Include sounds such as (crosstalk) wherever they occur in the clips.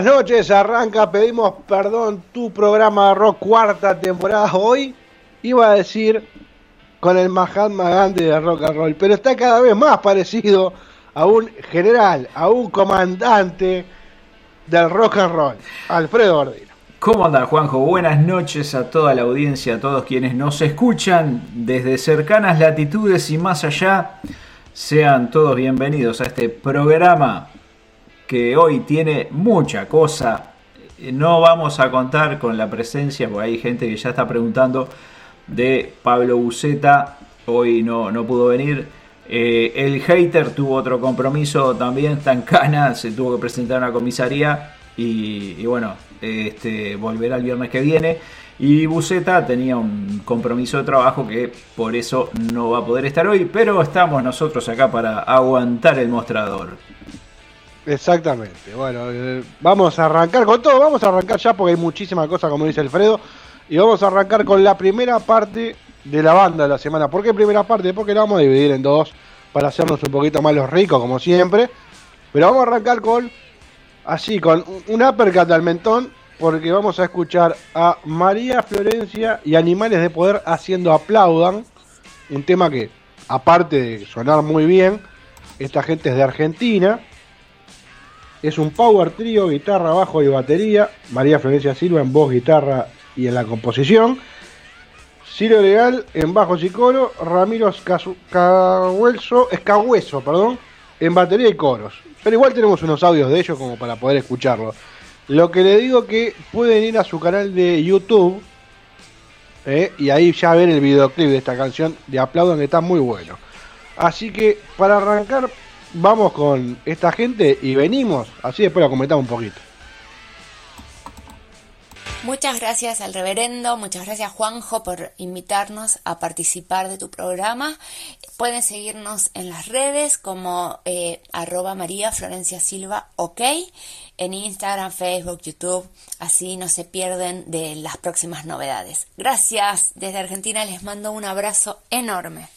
Buenas noches, arranca, pedimos perdón, tu programa rock cuarta temporada hoy. Iba a decir con el Mahatma Gandhi de rock and roll, pero está cada vez más parecido a un general, a un comandante del rock and roll, Alfredo Ordino. ¿Cómo anda Juanjo? Buenas noches a toda la audiencia, a todos quienes nos escuchan desde cercanas latitudes y más allá. Sean todos bienvenidos a este programa que hoy tiene mucha cosa. No vamos a contar con la presencia, porque hay gente que ya está preguntando, de Pablo Buceta. Hoy no, no pudo venir. Eh, el hater tuvo otro compromiso también, tan cana, se tuvo que presentar a una comisaría y, y bueno, este, volverá el viernes que viene. Y Buceta tenía un compromiso de trabajo que por eso no va a poder estar hoy, pero estamos nosotros acá para aguantar el mostrador. Exactamente, bueno, eh, vamos a arrancar con todo, vamos a arrancar ya porque hay muchísimas cosas como dice Alfredo, y vamos a arrancar con la primera parte de la banda de la semana. ¿Por qué primera parte? Porque la vamos a dividir en dos para hacernos un poquito más los ricos como siempre, pero vamos a arrancar con, así, con un uppercut al mentón, porque vamos a escuchar a María Florencia y Animales de Poder haciendo Aplaudan, un tema que, aparte de sonar muy bien, esta gente es de Argentina, es un power trío, guitarra, bajo y batería. María Florencia Silva en voz, guitarra y en la composición. Ciro Legal en bajos y coro. Ramiro Cahuelso- Escahueso perdón, en batería y coros. Pero igual tenemos unos audios de ellos como para poder escucharlo. Lo que le digo que pueden ir a su canal de YouTube eh, y ahí ya ver el videoclip de esta canción de Aplaudan que está muy bueno. Así que para arrancar vamos con esta gente y venimos, así después lo comentamos un poquito. Muchas gracias al reverendo, muchas gracias Juanjo por invitarnos a participar de tu programa. Pueden seguirnos en las redes como eh, arroba María Florencia Silva, ok, en Instagram, Facebook, YouTube, así no se pierden de las próximas novedades. Gracias, desde Argentina les mando un abrazo enorme.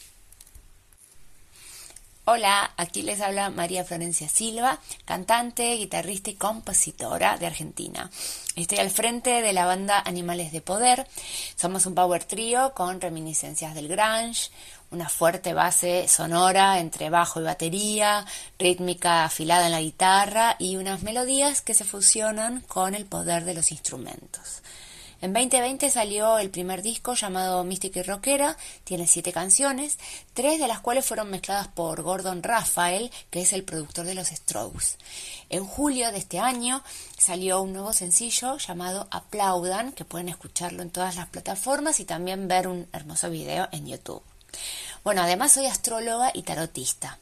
Hola, aquí les habla María Florencia Silva, cantante, guitarrista y compositora de Argentina. Estoy al frente de la banda Animales de Poder. Somos un power trío con reminiscencias del grunge, una fuerte base sonora entre bajo y batería, rítmica afilada en la guitarra y unas melodías que se fusionan con el poder de los instrumentos. En 2020 salió el primer disco llamado Mística y Rockera, tiene siete canciones, tres de las cuales fueron mezcladas por Gordon Raphael, que es el productor de los Strokes. En julio de este año salió un nuevo sencillo llamado Aplaudan, que pueden escucharlo en todas las plataformas y también ver un hermoso video en YouTube. Bueno, además soy astróloga y tarotista.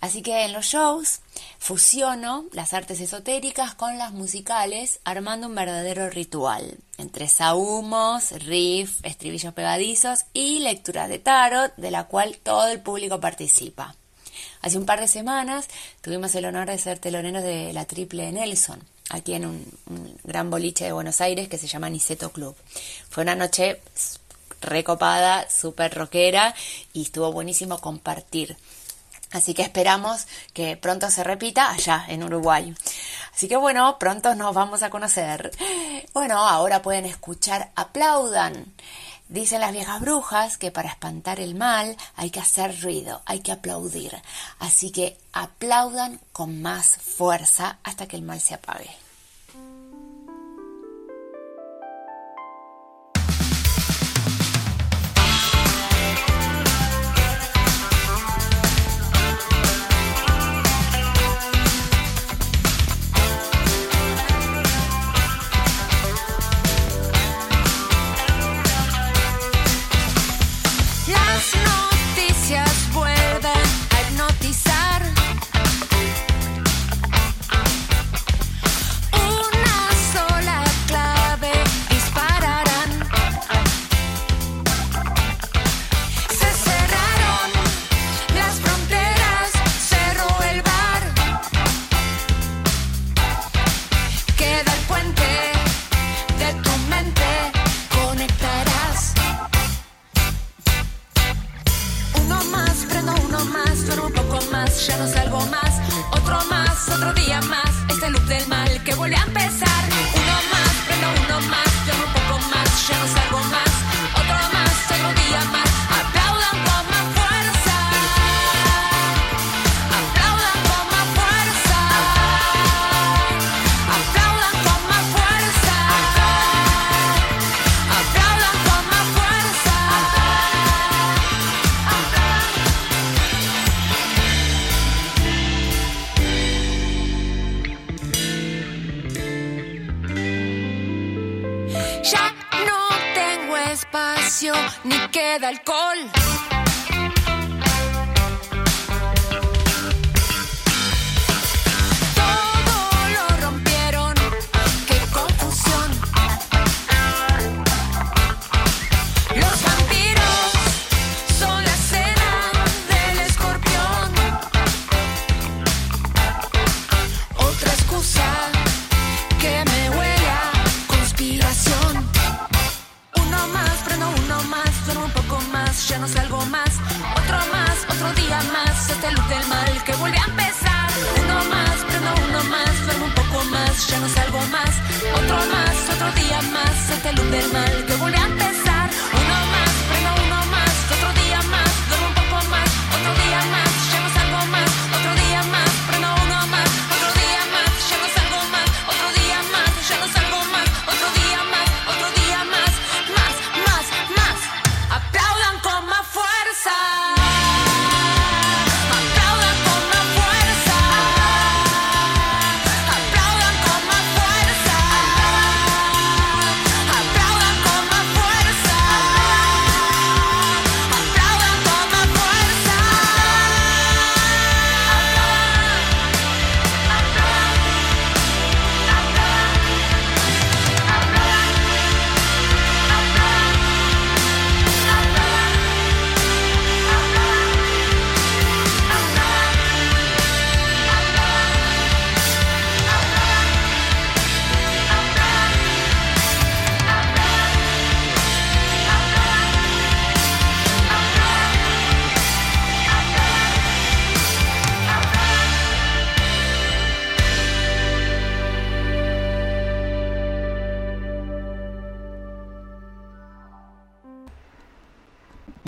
Así que en los shows fusiono las artes esotéricas con las musicales, armando un verdadero ritual, entre sahumos, riff, estribillos pegadizos y lectura de tarot, de la cual todo el público participa. Hace un par de semanas tuvimos el honor de ser teloneros de la Triple Nelson, aquí en un, un gran boliche de Buenos Aires que se llama Niceto Club. Fue una noche recopada, súper rockera y estuvo buenísimo compartir. Así que esperamos que pronto se repita allá en Uruguay. Así que bueno, pronto nos vamos a conocer. Bueno, ahora pueden escuchar Aplaudan Dicen las viejas brujas que para espantar el mal hay que hacer ruido, hay que aplaudir. Así que aplaudan con más fuerza hasta que el mal se apague.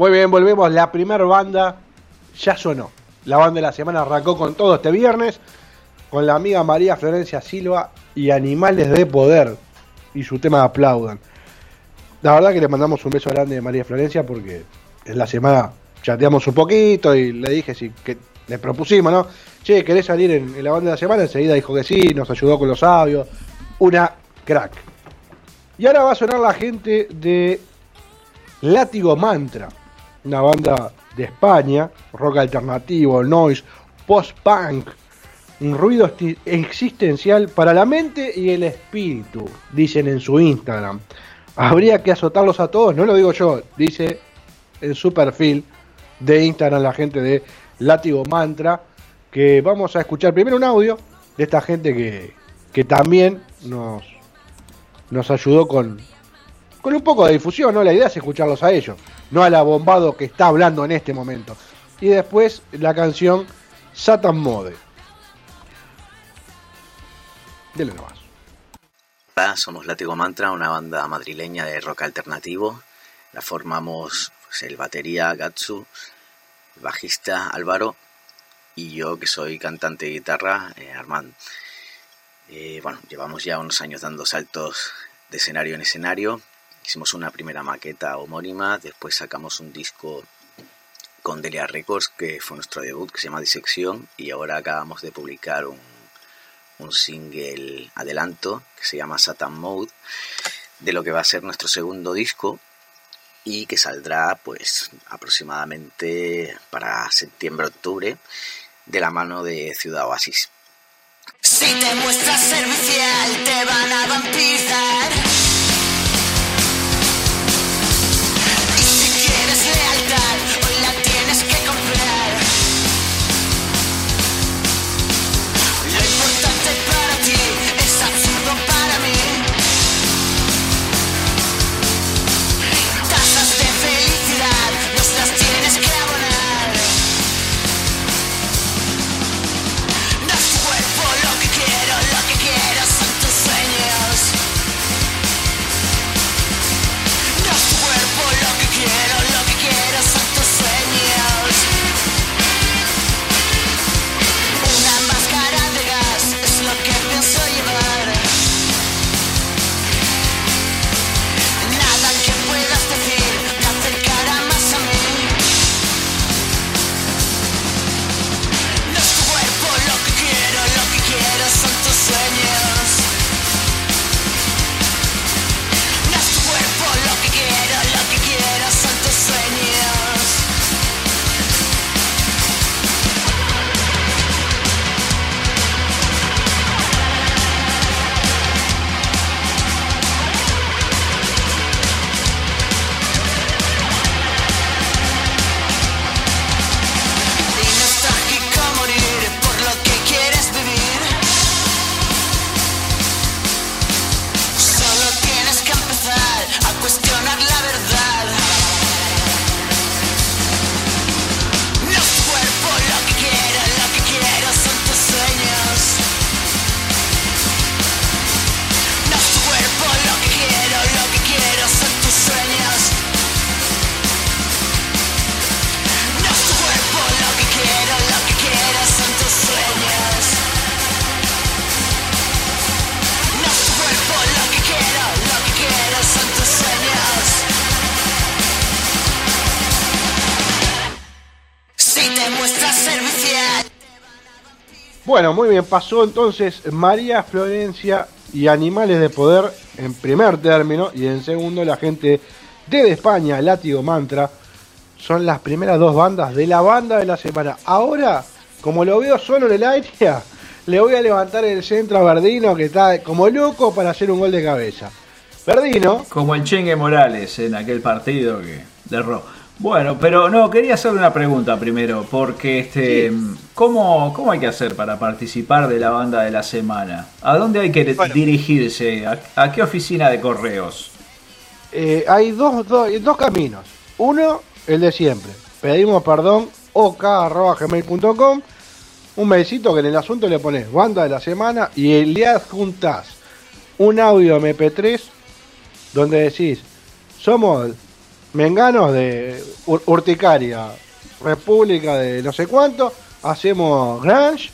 Muy bien, volvemos. La primera banda ya sonó. La banda de la semana arrancó con todo este viernes con la amiga María Florencia Silva y Animales de Poder y su tema Aplaudan. La verdad que le mandamos un beso grande a María Florencia porque en la semana chateamos un poquito y le dije si que le propusimos, ¿no? Che, ¿querés salir en, en la banda de la semana? Enseguida dijo que sí, nos ayudó con los audios. Una crack. Y ahora va a sonar la gente de Látigo Mantra una banda de España, rock alternativo, noise, post-punk, un ruido existencial para la mente y el espíritu, dicen en su Instagram. Habría que azotarlos a todos, no lo digo yo, dice en su perfil de Instagram la gente de Látigo Mantra, que vamos a escuchar primero un audio de esta gente que, que también nos, nos ayudó con, con un poco de difusión, ¿no? La idea es escucharlos a ellos no al abombado que está hablando en este momento. Y después la canción Satan Mode. Dele nomás. Hola, somos Látigo Mantra, una banda madrileña de rock alternativo. La formamos pues, el batería Gatsu, el bajista Álvaro y yo que soy cantante de guitarra, eh, Armand. Eh, bueno, llevamos ya unos años dando saltos de escenario en escenario. Hicimos una primera maqueta homónima, después sacamos un disco con Delia Records, que fue nuestro debut, que se llama Disección, y ahora acabamos de publicar un, un single adelanto que se llama Satan Mode, de lo que va a ser nuestro segundo disco y que saldrá pues aproximadamente para septiembre-octubre de la mano de Ciudad Oasis. Si te muestras servicial, te van a vampirizar. Bueno, muy bien, pasó entonces María Florencia y Animales de Poder en primer término y en segundo la gente de España, Látigo Mantra, son las primeras dos bandas de la banda de la semana. Ahora, como lo veo solo en el aire, (laughs) le voy a levantar el centro a Verdino que está como loco para hacer un gol de cabeza. Verdino, Como el Chengue Morales en aquel partido que derró. Bueno, pero no, quería hacerle una pregunta primero, porque este, ¿cómo, ¿cómo hay que hacer para participar de la banda de la semana? ¿A dónde hay que Bueno. dirigirse? ¿A, a qué oficina de correos? eh, hay dos, dos, dos caminos. Uno, el de siempre. Pedimos perdón, ok.gmail.com. Un mailcito que en el asunto le pones banda de la semana y le adjuntas un audio MP3 donde decís, somos menganos de Ur- Urticaria, República de no sé cuánto, hacemos grunge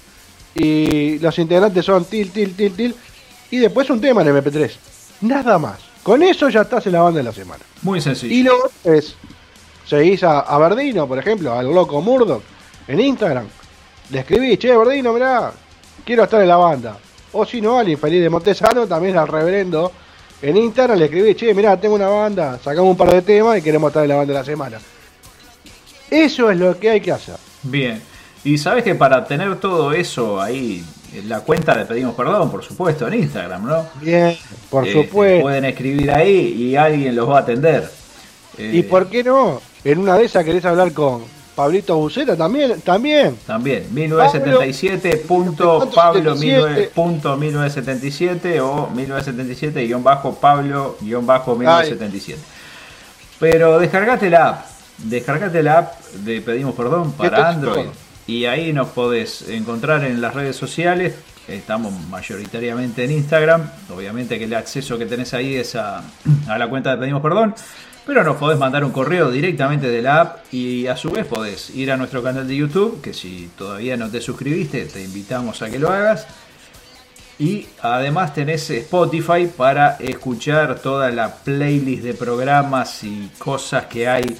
y los integrantes son til, til, til, til y después un tema en MP3. Nada más. Con eso ya estás en la banda de la semana. Muy sencillo. Y luego es, seguís a, a Verdino, por ejemplo, al loco Murdoch, en Instagram. Le escribís, che, Verdino, mirá, quiero estar en la banda. O si no, al infeliz de Montesano, también al reverendo. En Instagram le escribís, che, mirá, tengo una banda, sacamos un par de temas y queremos estar en la banda de la semana. Eso es lo que hay que hacer. Bien. Y sabes que para tener todo eso ahí, la cuenta le pedimos perdón, por supuesto, en Instagram, ¿no? Bien, por Este, supuesto. Pueden escribir ahí y alguien los va a atender. Eh, ¿Y por qué no? En una de esas querés hablar con Pablito Buceta también, también. También, 1977.pablo1977 o 1977-pablo-1977. Pero descargate la app, descargate la app de Pedimos Perdón ¿Qué para Android chico? Y ahí nos podés encontrar en las redes sociales. Estamos mayoritariamente en Instagram. Obviamente que el acceso que tenés ahí es a, a la cuenta de Pedimos Perdón. Pero nos podés mandar un correo directamente de la app y a su vez podés ir a nuestro canal de YouTube, que si todavía no te suscribiste, te invitamos a que lo hagas. Y además tenés Spotify para escuchar toda la playlist de programas y cosas que hay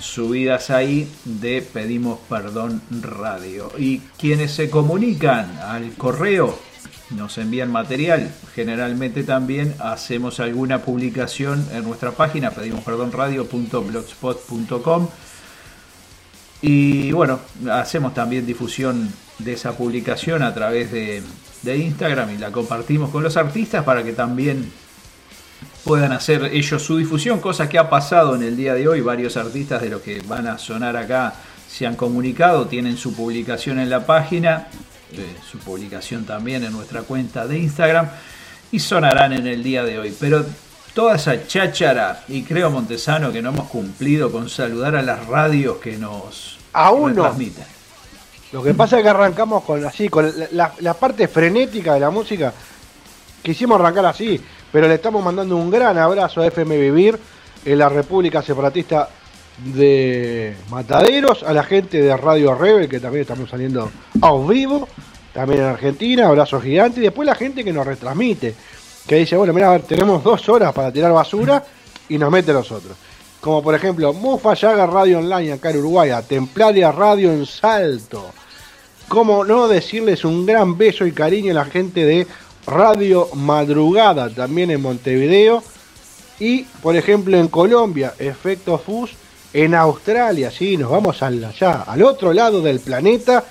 subidas ahí de Pedimos Perdón Radio. Y quienes se comunican al correo nos envían material. Generalmente también hacemos alguna publicación en nuestra página pedimosperdonradio.blogspot.com y bueno, hacemos también difusión de esa publicación a través de, de Instagram y la compartimos con los artistas para que también puedan hacer ellos su difusión, cosa que ha pasado en el día de hoy. Varios artistas de los que van a sonar acá se han comunicado, tienen su publicación en la página, eh, su publicación también en nuestra cuenta de Instagram y sonarán en el día de hoy. Pero toda esa cháchara, y creo Montesano que no hemos cumplido con saludar a las radios que nos Aún no. transmiten. Lo que pasa es que arrancamos con así, con la, la- la parte frenética de la música. Quisimos arrancar así, pero le estamos mandando un gran abrazo a FM Vivir en la República Separatista de Mataderos, a la gente de Radio Rebel, que también estamos saliendo a vivo, también en Argentina, abrazo gigante, y después la gente que nos retransmite, que dice, bueno, mira, a ver, tenemos dos horas para tirar basura y nos mete nosotros. Como por ejemplo, Mufa Yaga Radio Online acá en Uruguay, Templaria Radio en Salto. Cómo no decirles un gran beso y cariño a la gente de Radio Madrugada, también en Montevideo. Y, por ejemplo, en Colombia, Efecto Fus. En Australia, sí, nos vamos al, allá, al otro lado del planeta,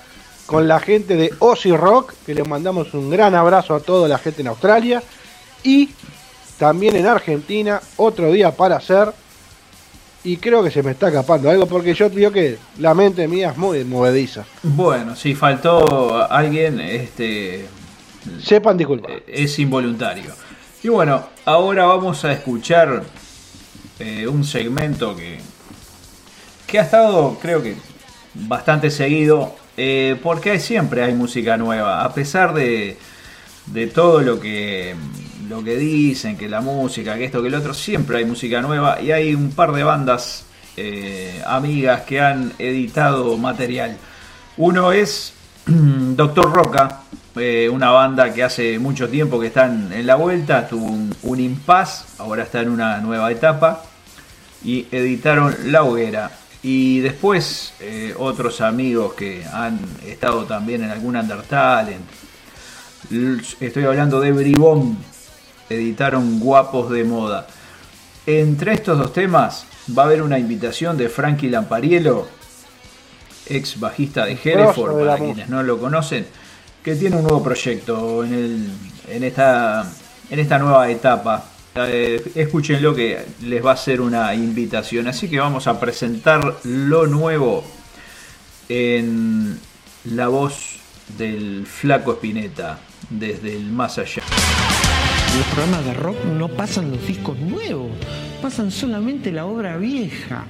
con la gente de Ozzy Rock, que les mandamos un gran abrazo a toda la gente en Australia. Y también en Argentina, otro día para hacer. Y creo que se me está escapando algo, porque yo veo que la mente mía es muy movediza. Bueno, si faltó alguien, este Sepan disculpar. es involuntario. Y bueno, ahora vamos a escuchar eh, un segmento que, que ha estado, creo que, bastante seguido, eh, porque siempre hay música nueva, a pesar de, de todo lo que, lo que dicen, que la música, que esto, que el otro, siempre hay música nueva y hay un par de bandas eh, amigas que han editado material. Uno es (clears throat) Doctor Roca, eh, una banda que hace mucho tiempo que están en la vuelta, tuvo un, un impas, ahora está en una nueva etapa y editaron La Hoguera. Y después eh, otros amigos que han estado también en algún Undertalent. Estoy hablando de Bribón, editaron Guapos de Moda. Entre estos dos temas va a haber una invitación de Frankie Lampariello, ex bajista de Hereford, para quienes no lo conocen, que tiene un nuevo proyecto en, el, en, esta, en esta nueva etapa. Eh, escúchenlo que les va a ser una invitación. Así que vamos a presentar lo nuevo en la voz del flaco Espineta desde el más allá. Los programas de rock no pasan los discos nuevos, pasan solamente la obra vieja,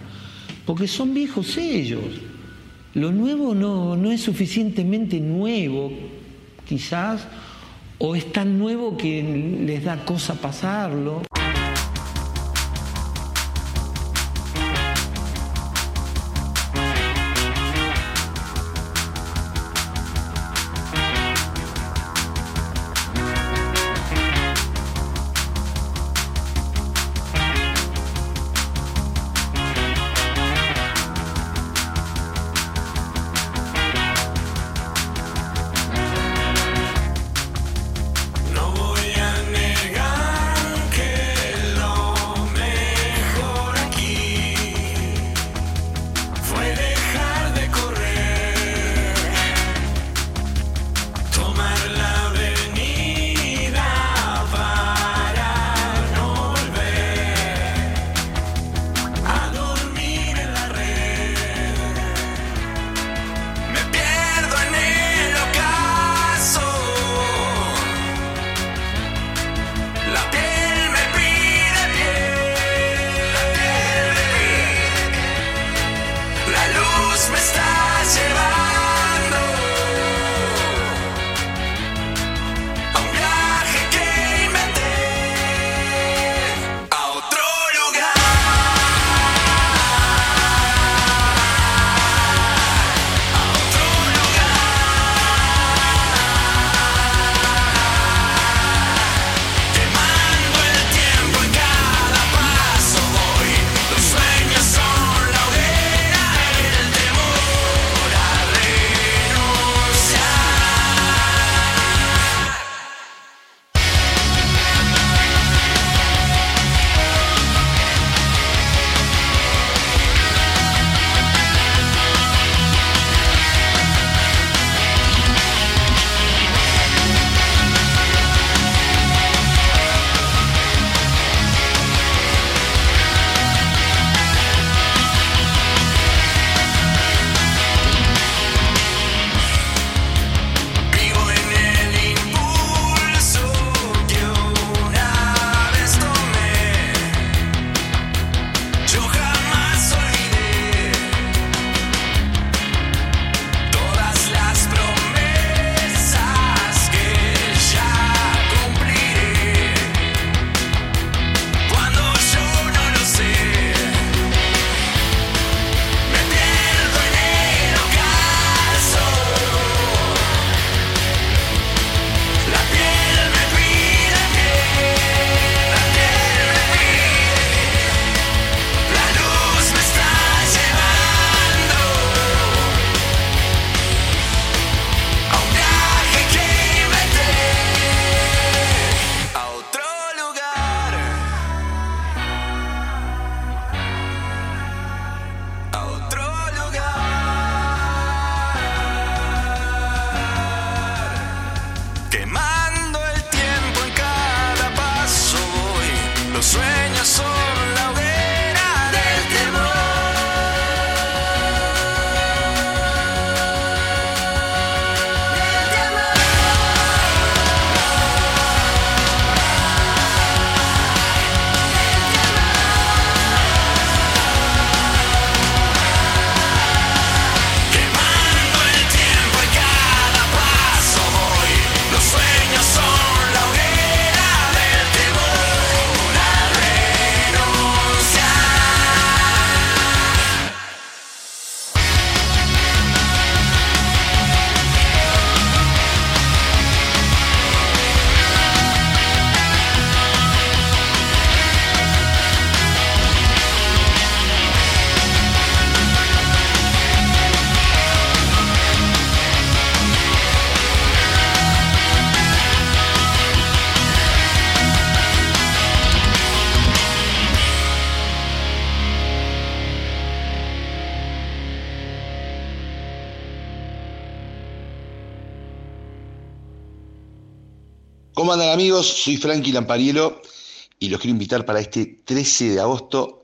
porque son viejos ellos. Lo nuevo no, no es suficientemente nuevo, quizás, o es tan nuevo que les da cosa pasarlo. ¿Cómo andan amigos? Soy Frankie Lamparielo y los quiero invitar para este 13 de agosto.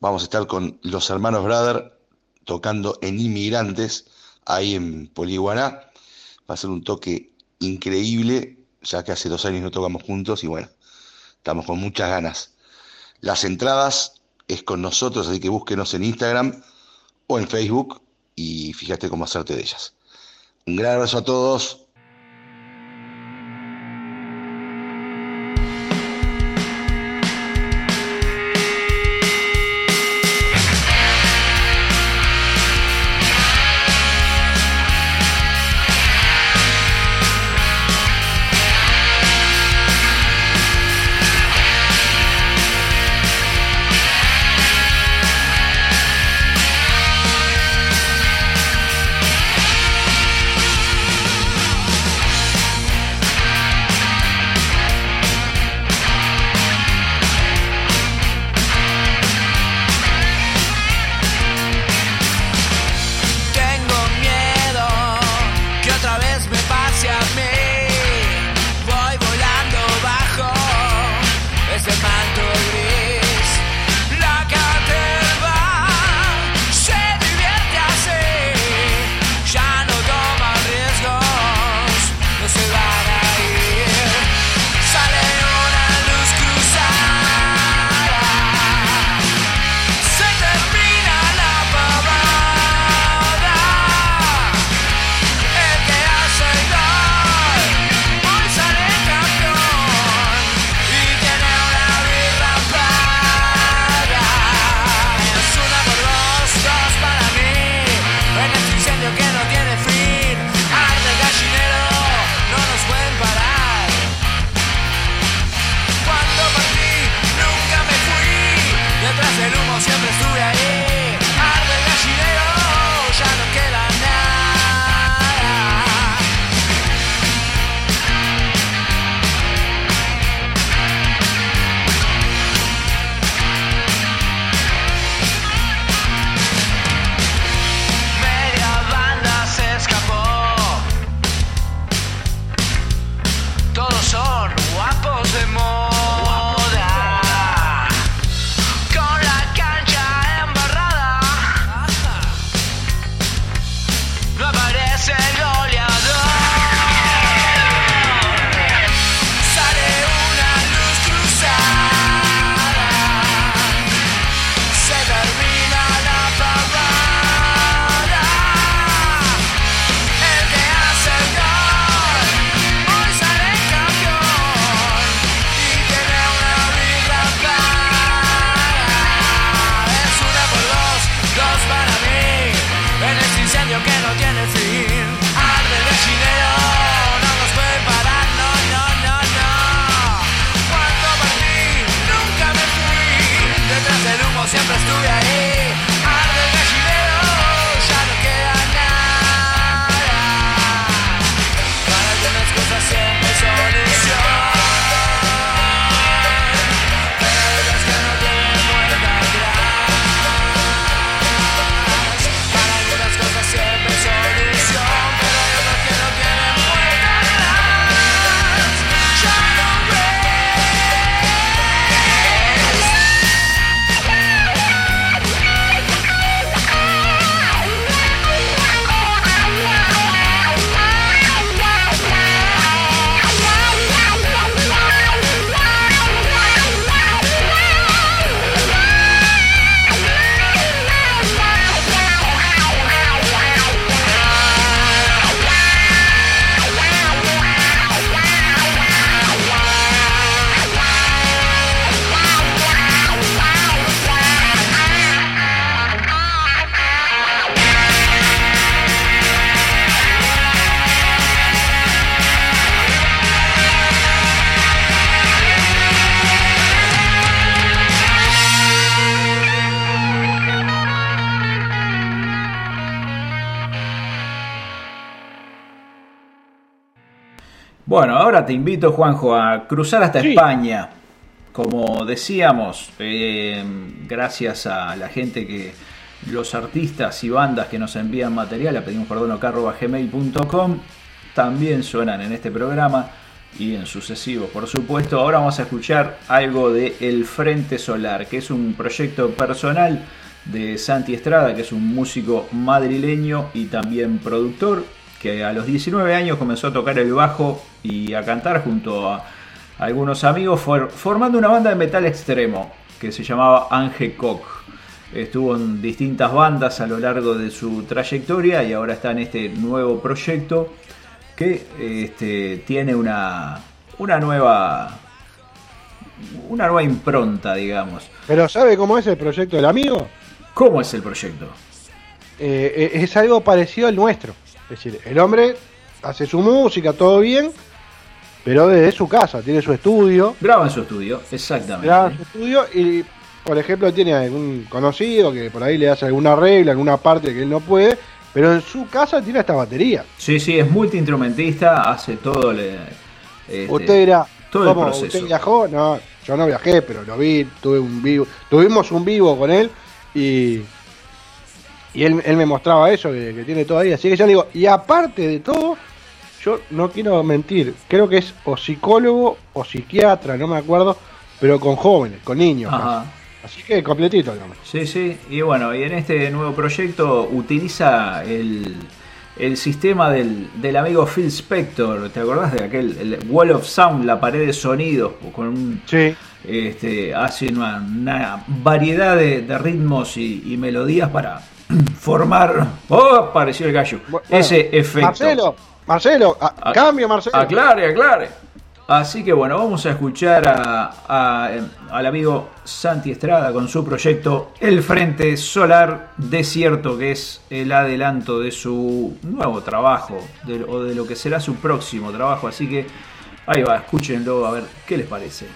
Vamos a estar con los hermanos Brother tocando en Inmigrantes, ahí en Poliguaná. Va a ser un toque increíble, ya que hace dos años no tocamos juntos y bueno, estamos con muchas ganas. Las entradas es con nosotros, así que búsquenos en Instagram o en Facebook y fíjate cómo hacerte de ellas. Un gran abrazo a todos. Ahora te invito, Juanjo, a cruzar hasta Sí. España. Como decíamos, eh, gracias a la gente que los artistas y bandas que nos envían material a pedimos perdón gmail.com también suenan en este programa. y en sucesivos, por supuesto. Ahora vamos a escuchar algo de El Frente Solar, que es un proyecto personal de Santi Estrada, que es un músico madrileño y también productor, que a los 19 años comenzó a tocar el bajo y a cantar junto a algunos amigos, for- formando una banda de metal extremo que se llamaba Ange Koch. Estuvo en distintas bandas a lo largo de su trayectoria y ahora está en este nuevo proyecto que este, tiene una, una nueva una nueva impronta, digamos. Pero ¿sabe cómo es el proyecto del amigo? ¿Cómo es el proyecto? Eh, eh, es algo parecido al nuestro. Es decir, el hombre hace su música, todo bien, pero desde su casa, tiene su estudio. Graba en su estudio, exactamente. Graba en su estudio y, por ejemplo, tiene algún conocido que por ahí le hace alguna regla, alguna parte que él no puede, pero en su casa tiene esta batería. Sí, sí, es multiinstrumentista, hace todo le, este, usted dirá, todo el ¿cómo? proceso. ¿Usted viajó? No, yo no viajé, pero lo vi, tuve un vivo, tuvimos un vivo con él y, y él, él me mostraba eso, que, que tiene todo ahí. Así que ya le digo, y aparte de todo, yo no quiero mentir, creo que es o psicólogo o psiquiatra, no me acuerdo, pero con jóvenes, con niños. Ajá. Así que completito el hombre. Sí, sí, y bueno, y en este nuevo proyecto utiliza el, el sistema del, del amigo Phil Spector, ¿te acordás de aquel el Wall of Sound, la pared de sonidos, con un, Sí. este, hace una, una variedad de, de ritmos y, y melodías para formar, oh, apareció el gallo, Bueno, ese efecto. Marcelo, Marcelo, a- cambio Marcelo. Aclare, aclare. Así que bueno, vamos a escuchar a- a- al amigo Santi Estrada con su proyecto El Frente Solar Desierto, que es el adelanto de su nuevo trabajo, de- o de lo que será su próximo trabajo. Así que ahí va, escúchenlo a ver qué les parece.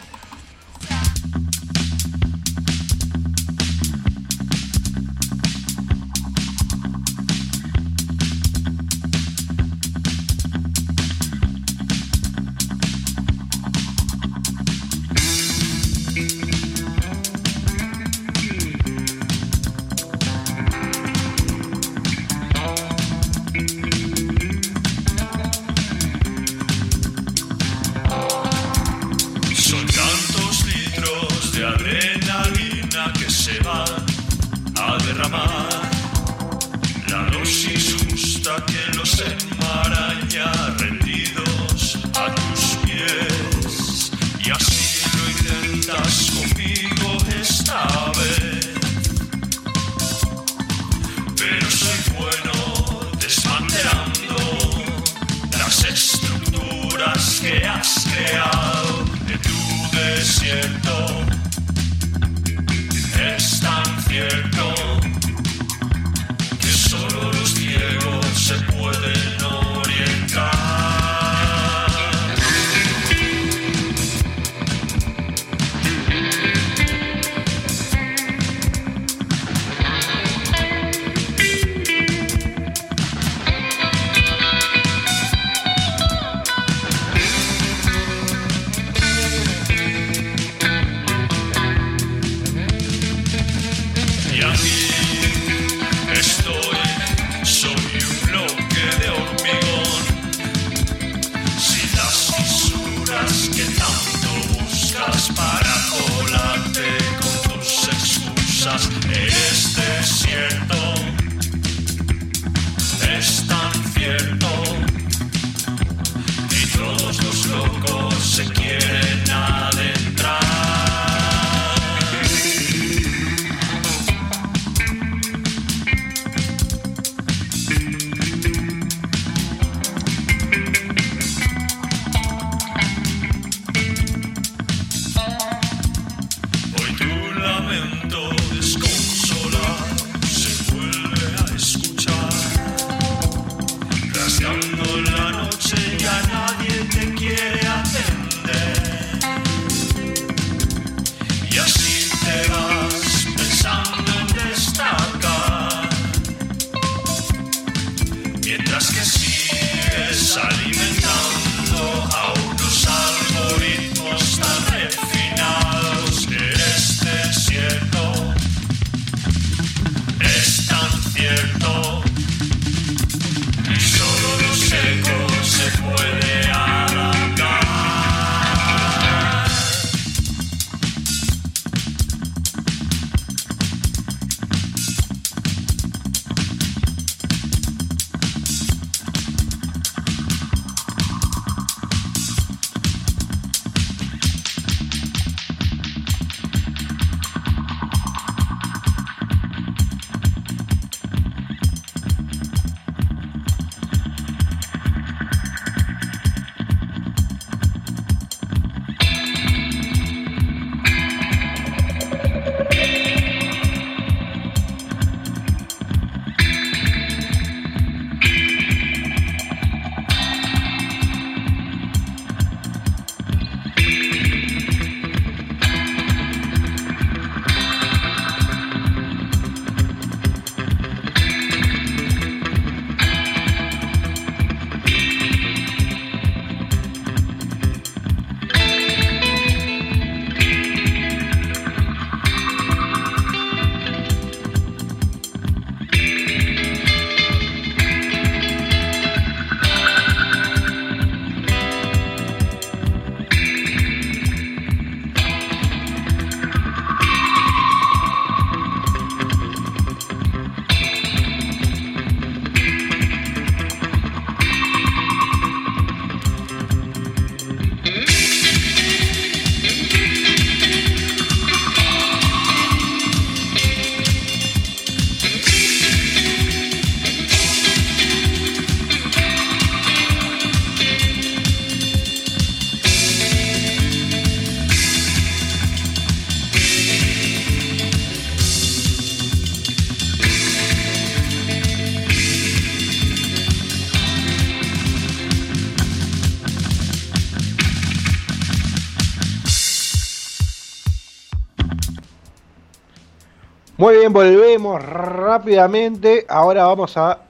Muy bien, volvemos rápidamente. Ahora vamos a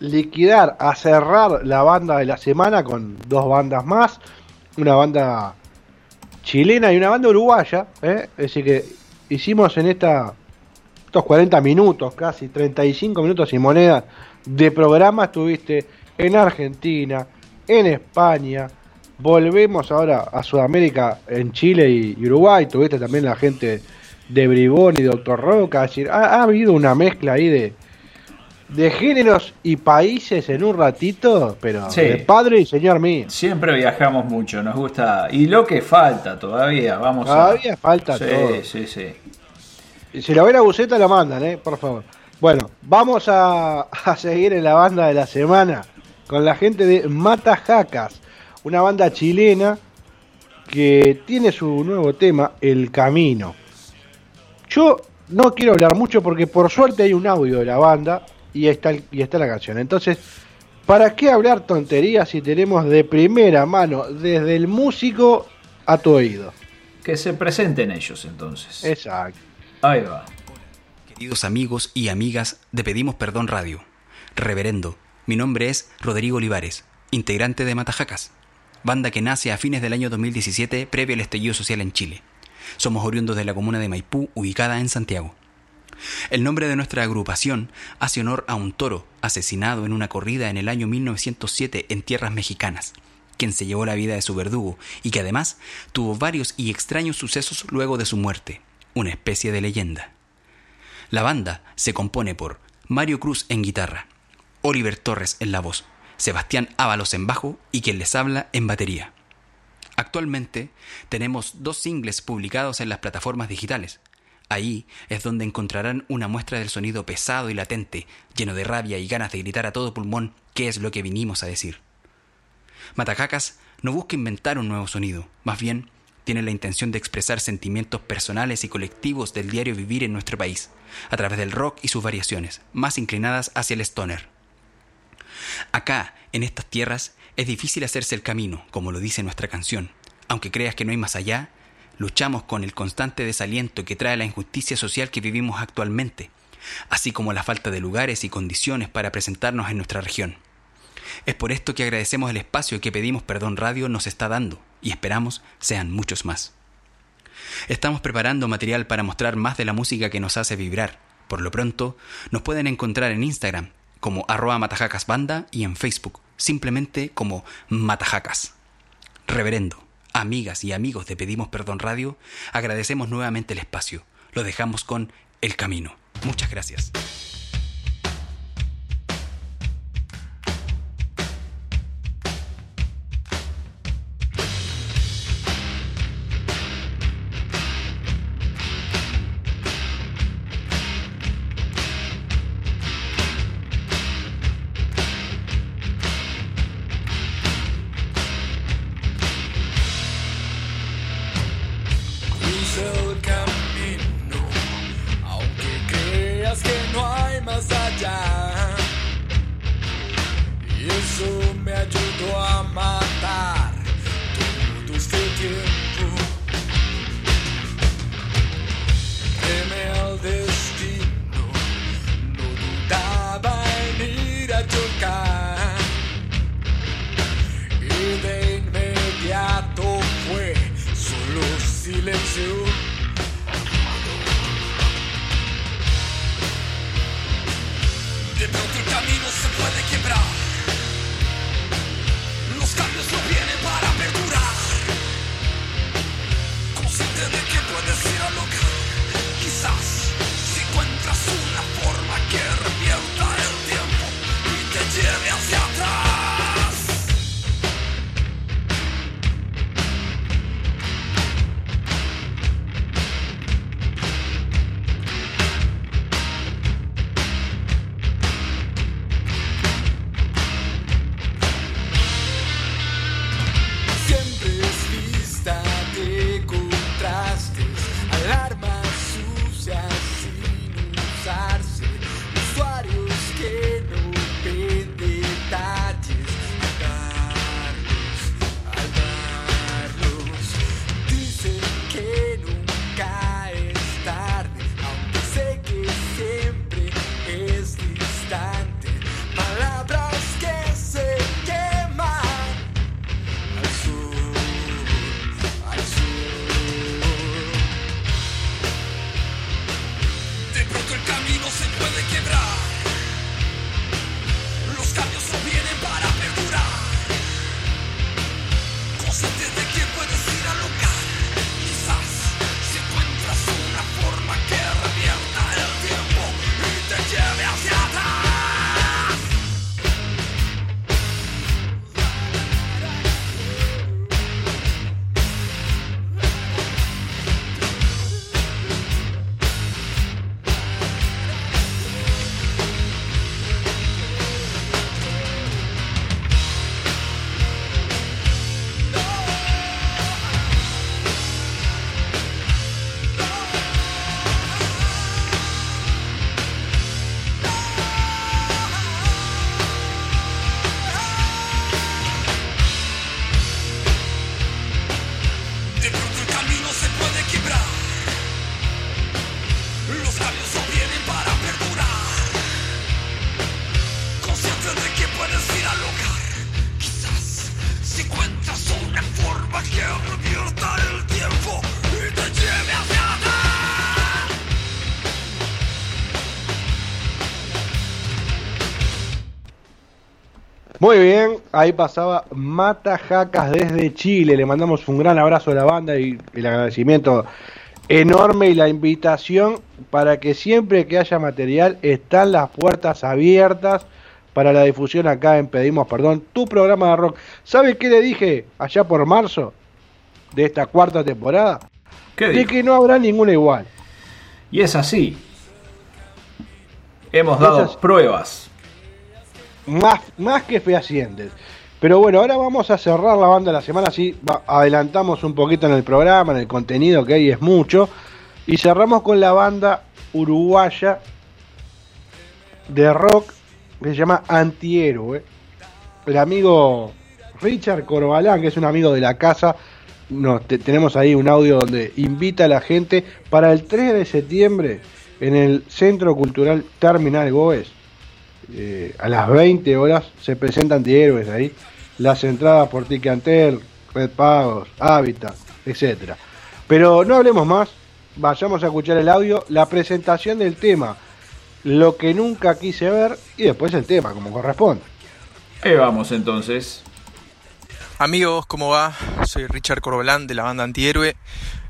liquidar, a cerrar la banda de la semana con dos bandas más. Una banda chilena y una banda uruguaya. ¿eh? Es decir, que hicimos en estos 40 minutos, casi 35 minutos y moneda de programa. Estuviste en Argentina, en España. Volvemos ahora a Sudamérica, en Chile y Uruguay. Tuviste también la gente de Bribón y Doctor Roca. Es decir, ha, ha habido una mezcla ahí de, de géneros y países en un ratito, pero Sí. de padre y señor mío. Siempre viajamos mucho, nos gusta. Y lo que falta todavía, vamos Todavía a. falta sí, todo. Sí, sí, Y Si la ven a Buceta, la mandan, ¿eh? Por favor. Bueno, vamos a, a seguir en la banda de la semana con la gente de Matajacas, una banda chilena que tiene su nuevo tema, El Camino. Yo no quiero hablar mucho porque por suerte hay un audio de la banda y está, el- y está la canción. Entonces, ¿para qué hablar tonterías si tenemos de primera mano, desde el músico a tu oído? Que se presenten ellos entonces. Exacto. Ahí va. Queridos amigos y amigas de Pedimos Perdón Radio, Reverendo, mi nombre es Rodrigo Olivares, integrante de Matajacas, banda que nace a fines del año 2017 previo al estallido social en Chile. Somos oriundos de la comuna de Maipú, ubicada en Santiago. El nombre de nuestra agrupación hace honor a un toro asesinado en una corrida en el año 1907 en tierras mexicanas, quien se llevó la vida de su verdugo y que además tuvo varios y extraños sucesos luego de su muerte, una especie de leyenda. La banda se compone por Mario Cruz en guitarra, Oliver Torres en la voz, Sebastián Ábalos en bajo y quien les habla en batería. Actualmente tenemos dos singles publicados en las plataformas digitales. Ahí es donde encontrarán una muestra del sonido pesado y latente, lleno de rabia y ganas de gritar a todo pulmón qué es lo que vinimos a decir. Matacacas no busca inventar un nuevo sonido, más bien tiene la intención de expresar sentimientos personales y colectivos del diario vivir en nuestro país, a través del rock y sus variaciones, más inclinadas hacia el stoner. Acá, en estas tierras, es difícil hacerse el camino, como lo dice nuestra canción. Aunque creas que no hay más allá, luchamos con el constante desaliento que trae la injusticia social que vivimos actualmente, así como la falta de lugares y condiciones para presentarnos en nuestra región. Es por esto que agradecemos el espacio que Pedimos Perdón Radio nos está dando y esperamos sean muchos más. Estamos preparando material para mostrar más de la música que nos hace vibrar. Por lo pronto, nos pueden encontrar en Instagram como arroba matajacasbanda y en Facebook simplemente como matajacas. Reverendo, amigas y amigos de Pedimos Perdón Radio, agradecemos nuevamente el espacio. Lo dejamos con El Camino. Muchas gracias. Muy bien, ahí pasaba Mata Jacas desde Chile. Le mandamos un gran abrazo a la banda y el agradecimiento enorme y la invitación para que siempre que haya material están las puertas abiertas para la difusión acá en Pedimos Perdón, tu programa de rock. ¿Sabe qué le dije allá por marzo de esta cuarta temporada? ¿Qué de dijo? que no habrá ninguna igual. Y es así. Hemos dado pruebas. Más, más que fehacientes. Pero bueno, ahora vamos a cerrar la banda de la semana, así adelantamos un poquito en el programa, en el contenido que hay es mucho, y cerramos con la banda uruguaya de rock que se llama Antihéroe. El amigo Richard Corbalán, que es un amigo de la casa, te- tenemos ahí un audio donde invita a la gente para el 3 de septiembre en el Centro Cultural Terminal Goes eh, a las 20 horas se presentan antihéroes ahí. Las entradas por Ticantel, Red Pagos, Hábitat, etcétera. Pero no hablemos más, vayamos a escuchar el audio, la presentación del tema, lo que nunca quise ver y después el tema, como corresponde. Ahí vamos entonces. Amigos, ¿cómo va? Soy Richard Corbalán de la banda Antihéroe.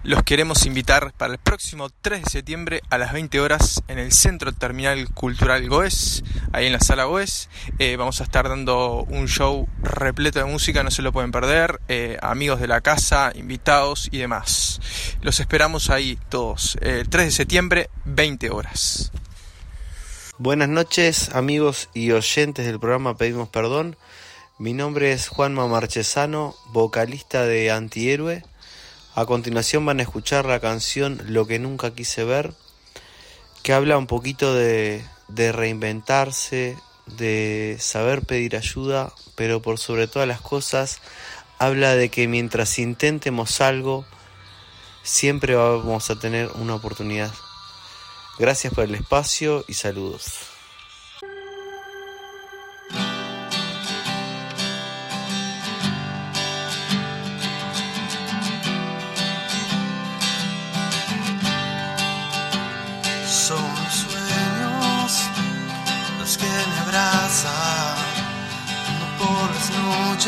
Los queremos invitar para el próximo 3 de septiembre a las 20 horas en el Centro Terminal Cultural Goes, ahí en la sala Goes. Eh, vamos a estar dando un show repleto de música, no se lo pueden perder. Eh, amigos de la casa, invitados y demás. Los esperamos ahí todos. eh, El 3 de septiembre, 20 horas. Buenas noches, amigos y oyentes del programa Pedimos Perdón. Mi nombre es Juanma Marchesano, vocalista de Antihéroe. A continuación van a escuchar la canción Lo que nunca quise ver, que habla un poquito de, reinventarse, de saber pedir ayuda, pero por sobre todas las cosas habla de que mientras intentemos algo, siempre vamos a tener una oportunidad. Gracias por el espacio y saludos.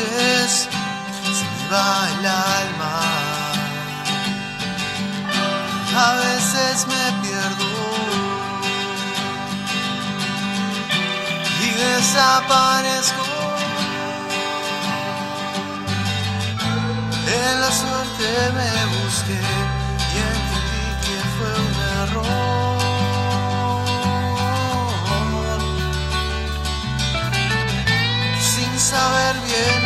Se me va el alma. A veces me pierdo y desaparezco. En la suerte me busqué y entendí que fue un error. Sin saber bien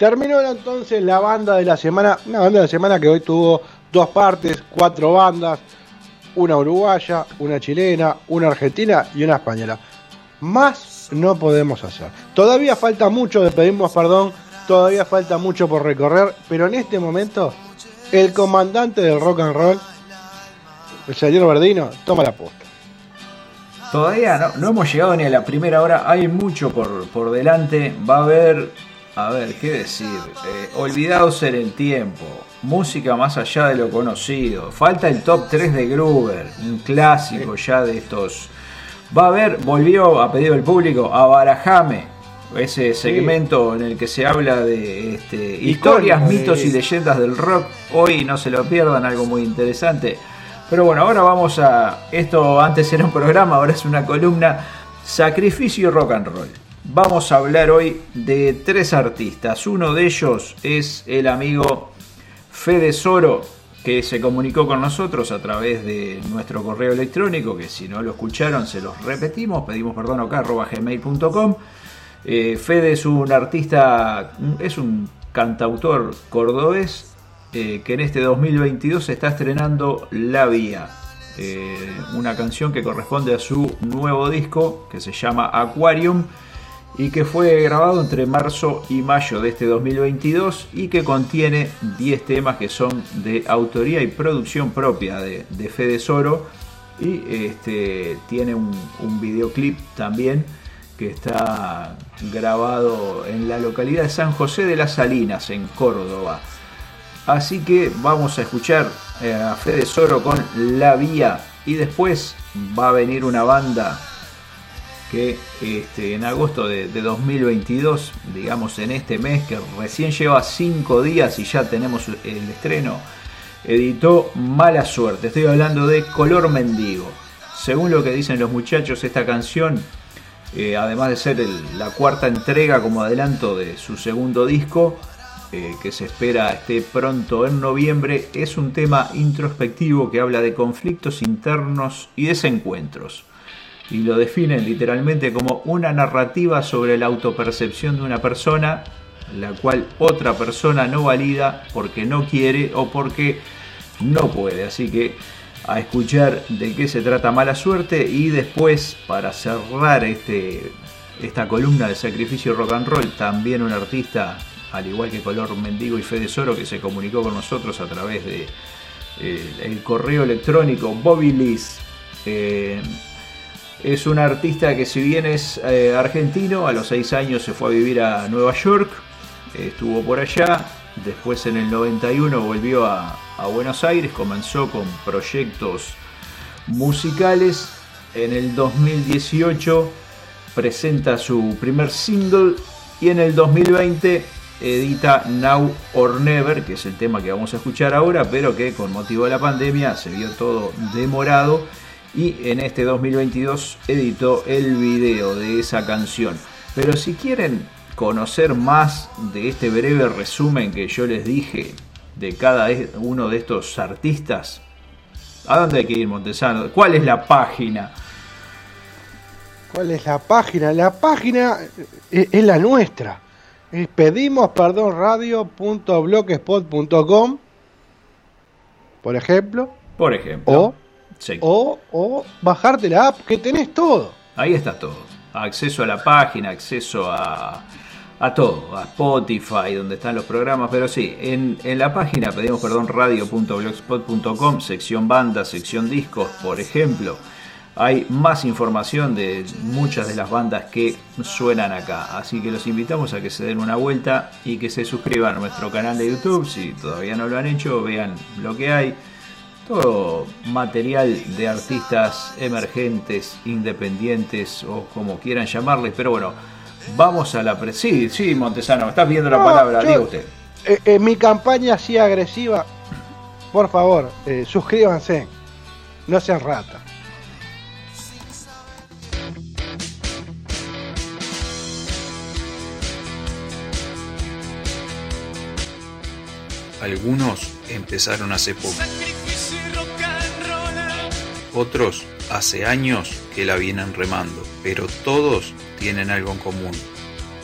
Terminó entonces la banda de la semana, una banda de la semana que hoy tuvo dos partes, cuatro bandas, una uruguaya, una chilena, una argentina y una española. Más no podemos hacer. Todavía falta mucho, le pedimos perdón, todavía falta mucho por recorrer, pero en este momento el comandante del rock and roll, el señor Verdino, toma la posta. Todavía no, no hemos llegado ni a la primera hora, hay mucho por, por delante. Va a haber, a ver, ¿qué decir? Eh, olvidados en el tiempo, música más allá de lo conocido. Falta el top 3 de Gruber, un clásico ya de estos. Va a haber, volvió a pedido del público, a Barajame, ese segmento en el que se habla de este, historias, mitos y leyendas del rock. Hoy no se lo pierdan, algo muy interesante. Pero bueno, ahora vamos a. Esto antes era un programa, ahora es una columna. Sacrificio y rock and roll. Vamos a hablar hoy de tres artistas. Uno de ellos es el amigo Fede Soro, que se comunicó con nosotros a través de nuestro correo electrónico, que si no lo escucharon se los repetimos, pedimos perdón acá, gmail.com. Eh, Fede es un artista, es un cantautor cordobés eh, que en este 2022 se está estrenando La Vía, eh, una canción que corresponde a su nuevo disco que se llama Aquarium y que fue grabado entre marzo y mayo de este 2022 y que contiene 10 temas que son de autoría y producción propia de, de Fede Soro y este, tiene un, un videoclip también que está grabado en la localidad de San José de las Salinas, en Córdoba. Así que vamos a escuchar eh, a Fede Soro con La Vía y después va a venir una banda que este, en agosto de, de 2022, digamos en este mes que recién lleva 5 días y ya tenemos el estreno, editó Mala Suerte. Estoy hablando de Color Mendigo. Según lo que dicen los muchachos, esta canción, eh, además de ser la cuarta entrega como adelanto de su segundo disco, eh, que se espera esté pronto en noviembre, es un tema introspectivo que habla de conflictos internos y desencuentros. Y lo definen literalmente como una narrativa sobre la autopercepción de una persona, la cual otra persona no valida porque no quiere o porque no puede. Así que a escuchar de qué se trata mala suerte y después para cerrar este, esta columna de sacrificio rock and roll, también un artista, al igual que Color Mendigo y Fede Soro, que se comunicó con nosotros a través de eh, el correo electrónico Bobby Liz. Eh, es un artista que si bien es eh, argentino, a los 6 años se fue a vivir a Nueva York, estuvo por allá, después en el 91 volvió a Buenos Aires, comenzó con proyectos musicales, en el 2018 presenta su primer single y en el 2020 edita Now or Never, que es el tema que vamos a escuchar ahora, pero que con motivo de la pandemia se vio todo demorado y en este 2022 editó el video de esa canción. Pero si quieren conocer más de este breve resumen que yo les dije de cada uno de estos artistas, ¿a dónde hay que ir, Montesano? ¿Cuál es la página? ¿Cuál es la página? La página es, es la nuestra. Es pedimos perdón radio.blogspot.com por ejemplo. Por ejemplo. O, o, o bajarte la app que tenés todo. Ahí está todo. Acceso a la página, acceso a, a todo, a Spotify, donde están los programas, pero sí, en, en la página pedimos perdón radio.blogspot.com, sección banda, sección discos, por ejemplo, hay más información de muchas de las bandas que suenan acá. Así que los invitamos a que se den una vuelta y que se suscriban a nuestro canal de YouTube. Si todavía no lo han hecho, vean lo que hay. Todo material de artistas emergentes, independientes o como quieran llamarles. Pero bueno, vamos a la... Pre sí, sí, Montesano, estás viendo la No, palabra, yo- diga usted. Eh, eh, mi campaña así agresiva, por favor, eh, suscríbanse. No sean ratas. Algunos empezaron hace poco, otros hace años que la vienen remando, pero todos tienen algo en común.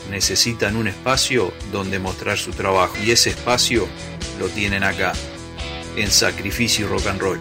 Necesitan un espacio donde mostrar su trabajo y ese espacio lo tienen acá, en Sacrificio Rock and Roll.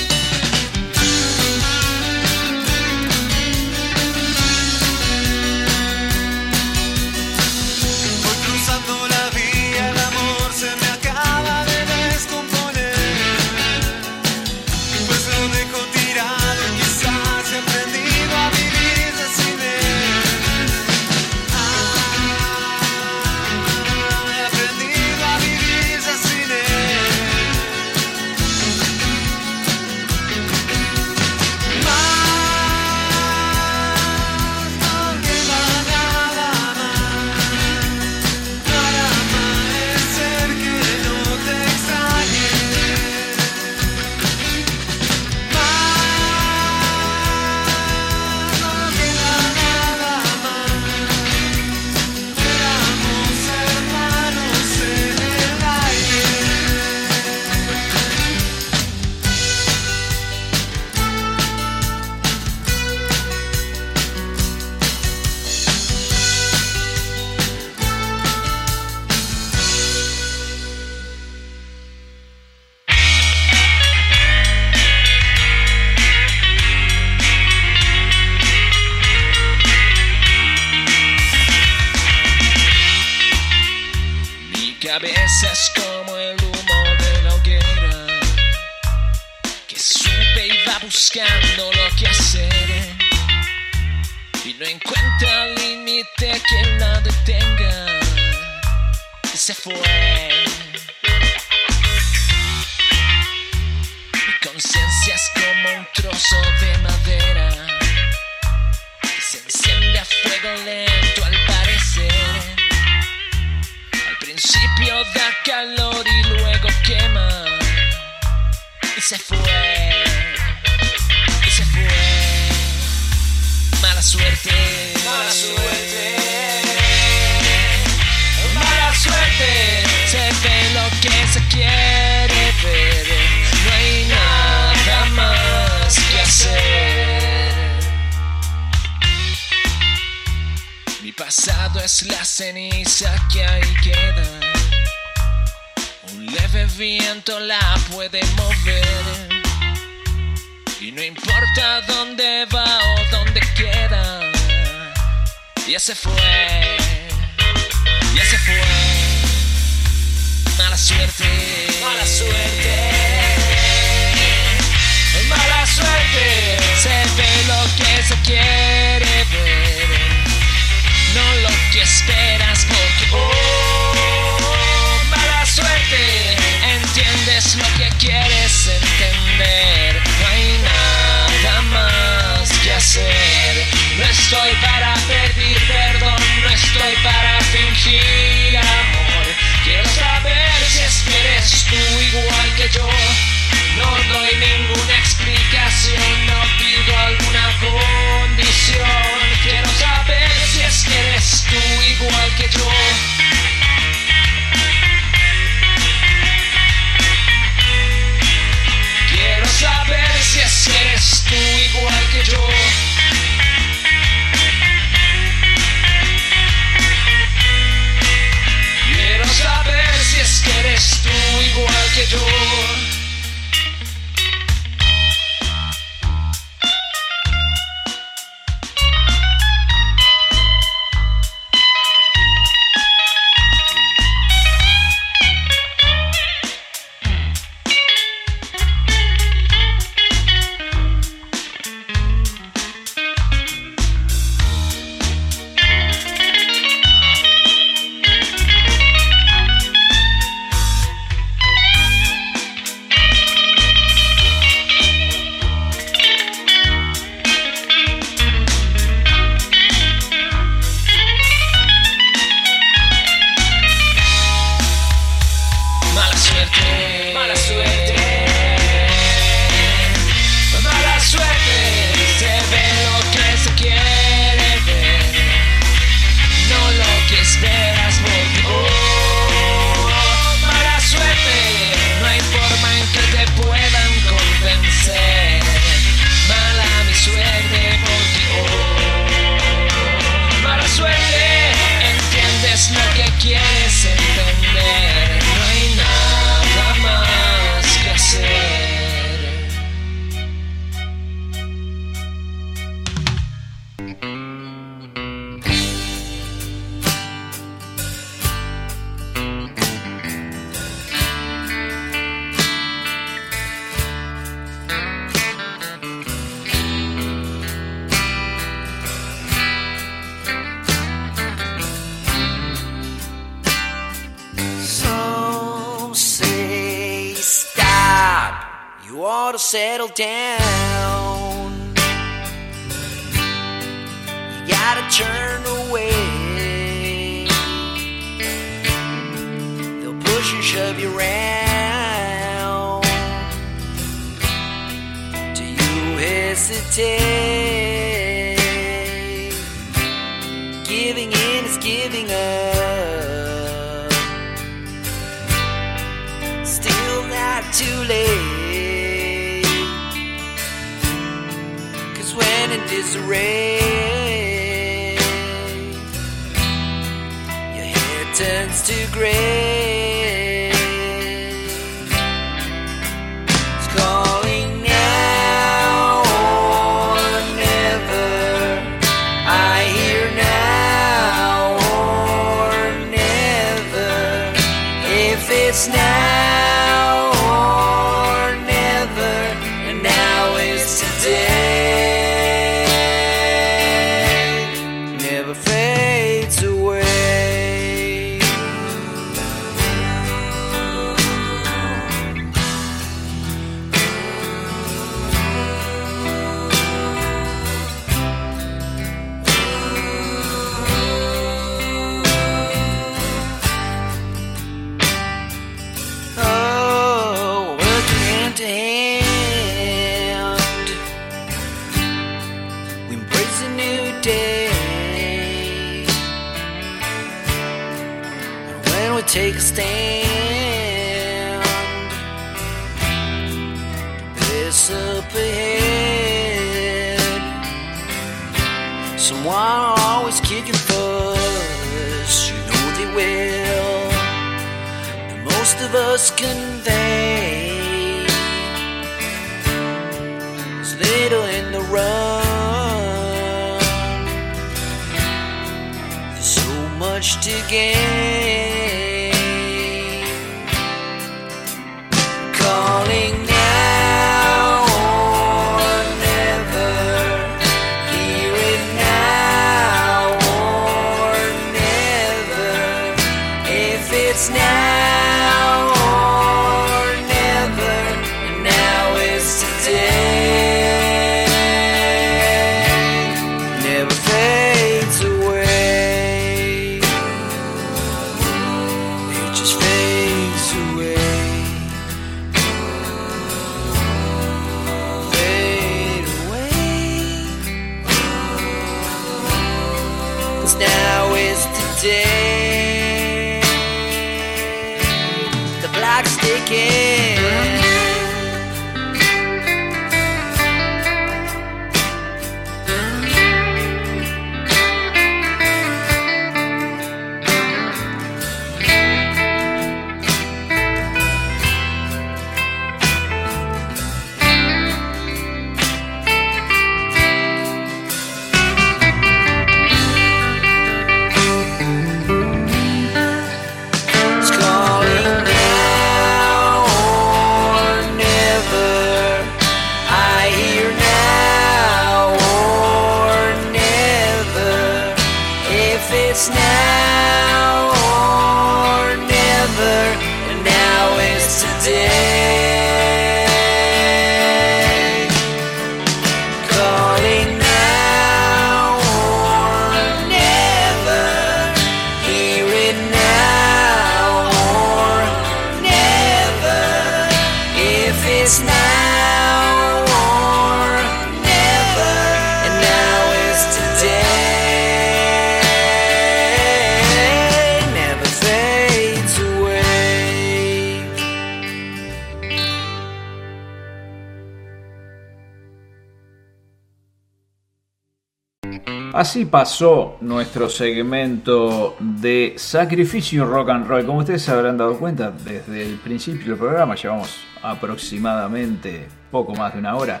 Así pasó nuestro segmento de sacrificio rock and roll. Como ustedes se habrán dado cuenta, desde el principio del programa, llevamos aproximadamente poco más de una hora.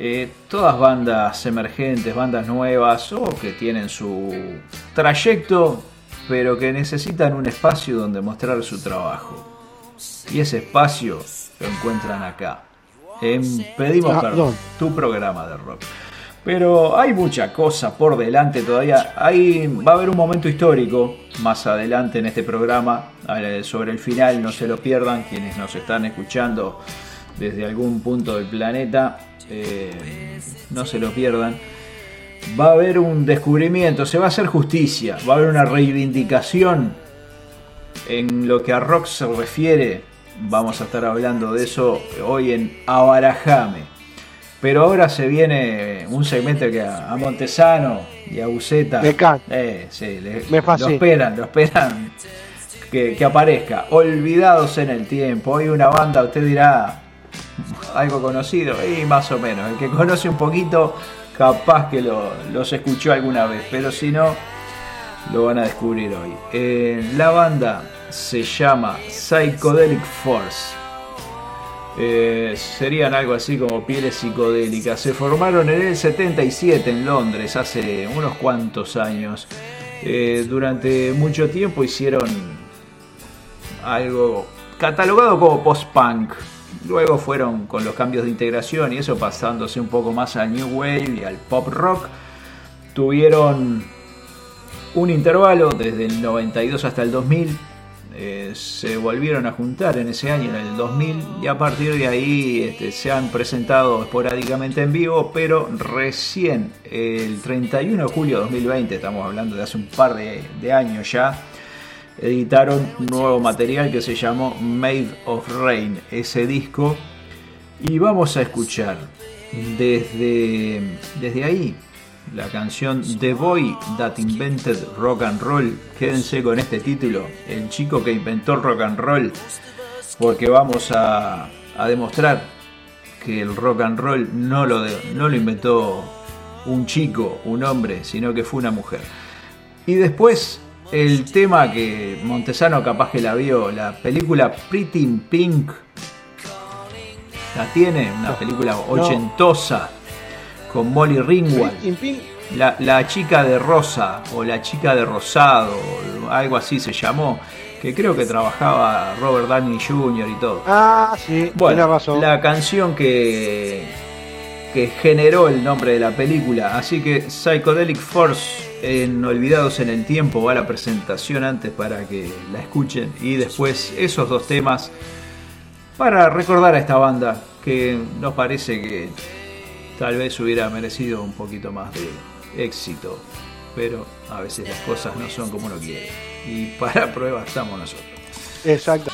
eh, todas bandas emergentes, bandas nuevas o que tienen su trayecto, pero que necesitan un espacio donde mostrar su trabajo. Y ese espacio lo encuentran acá. En Pedimos Ah, Perdón, tu programa de rock. Pero hay mucha cosa por delante todavía. Hay, va a haber un momento histórico más adelante en este programa. eh, Sobre el final, no se lo pierdan. Quienes nos están escuchando desde algún punto del planeta, eh, no se lo pierdan. Va a haber un descubrimiento, se va a hacer justicia, va a haber una reivindicación en lo que a rock se refiere. Vamos a estar hablando de eso hoy en Abarajame. Pero ahora se viene un segmento que a, a Montesano y a Buceta Me eh, sí, le- Me lo esperan, lo esperan que, que aparezca. Olvidados en el tiempo. Hoy una banda, usted dirá algo conocido, y más o menos. El que conoce un poquito, capaz que lo- los escuchó alguna vez, pero si no, lo van a descubrir hoy. Eh, la banda se llama Psychedelic Force. Eh, serían algo así como pieles psicodélicas. Se formaron en el 77 en Londres, hace unos cuantos años. Eh, durante mucho tiempo hicieron algo catalogado como post-punk. Luego fueron con los cambios de integración y eso pasándose un poco más al New Wave y al pop rock. Tuvieron un intervalo desde el 92 hasta el 2000. Eh, se volvieron a juntar en ese año, en el 2000, y a partir de ahí este, se han presentado esporádicamente en vivo, pero recién el 31 de julio de 2020, estamos hablando de hace un par de, años ya, editaron un nuevo material que se llamó Made of Rain, ese disco, y vamos a escuchar desde, desde ahí la canción The Boy That Invented Rock and Roll. Quédense con este título, el chico que inventó el rock and roll, porque vamos a, a demostrar que el rock and roll no lo, de- no lo inventó un chico, un hombre, sino que fue una mujer. Y después el tema que Montesano capaz que la vio, la película Pretty in Pink. La tiene, una película ochentosa con Molly Ringwald. La, la chica de rosa o la chica de rosado, algo así se llamó, que creo que trabajaba Robert Downey Jr. y todo. Ah, sí, Bueno, tiene razón. la canción que, que generó el nombre de la película. Así que Psychedelic Force en Olvidados en el Tiempo va a la presentación antes para que la escuchen. Y después esos dos temas para recordar a esta banda que nos parece que tal vez hubiera merecido un poquito más de éxito. Pero a veces las cosas no son como uno quiere. Y para (laughs) prueba estamos nosotros. Exacto.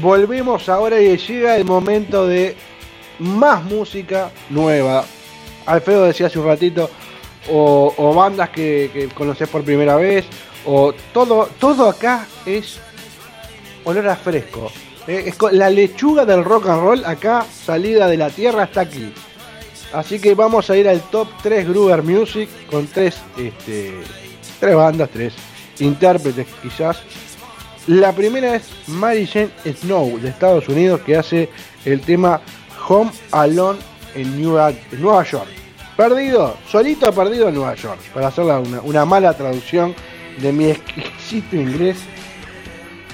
Volvemos ahora y llega el momento de más música nueva. Alfredo decía hace un ratito, o, bandas que, conoces por primera vez, o todo, todo acá es olor a fresco. Eh, es la lechuga del rock and roll acá, salida de la tierra, está aquí. Así que vamos a ir al top 3 Gruber Music con tres, este, tres bandas, tres intérpretes quizás. La primera es Mary Jane Snow de Estados Unidos que hace el tema Home Alone en Nueva, Nueva York. Perdido, solito perdido en Nueva York, para hacer una, una mala traducción de mi exquisito inglés.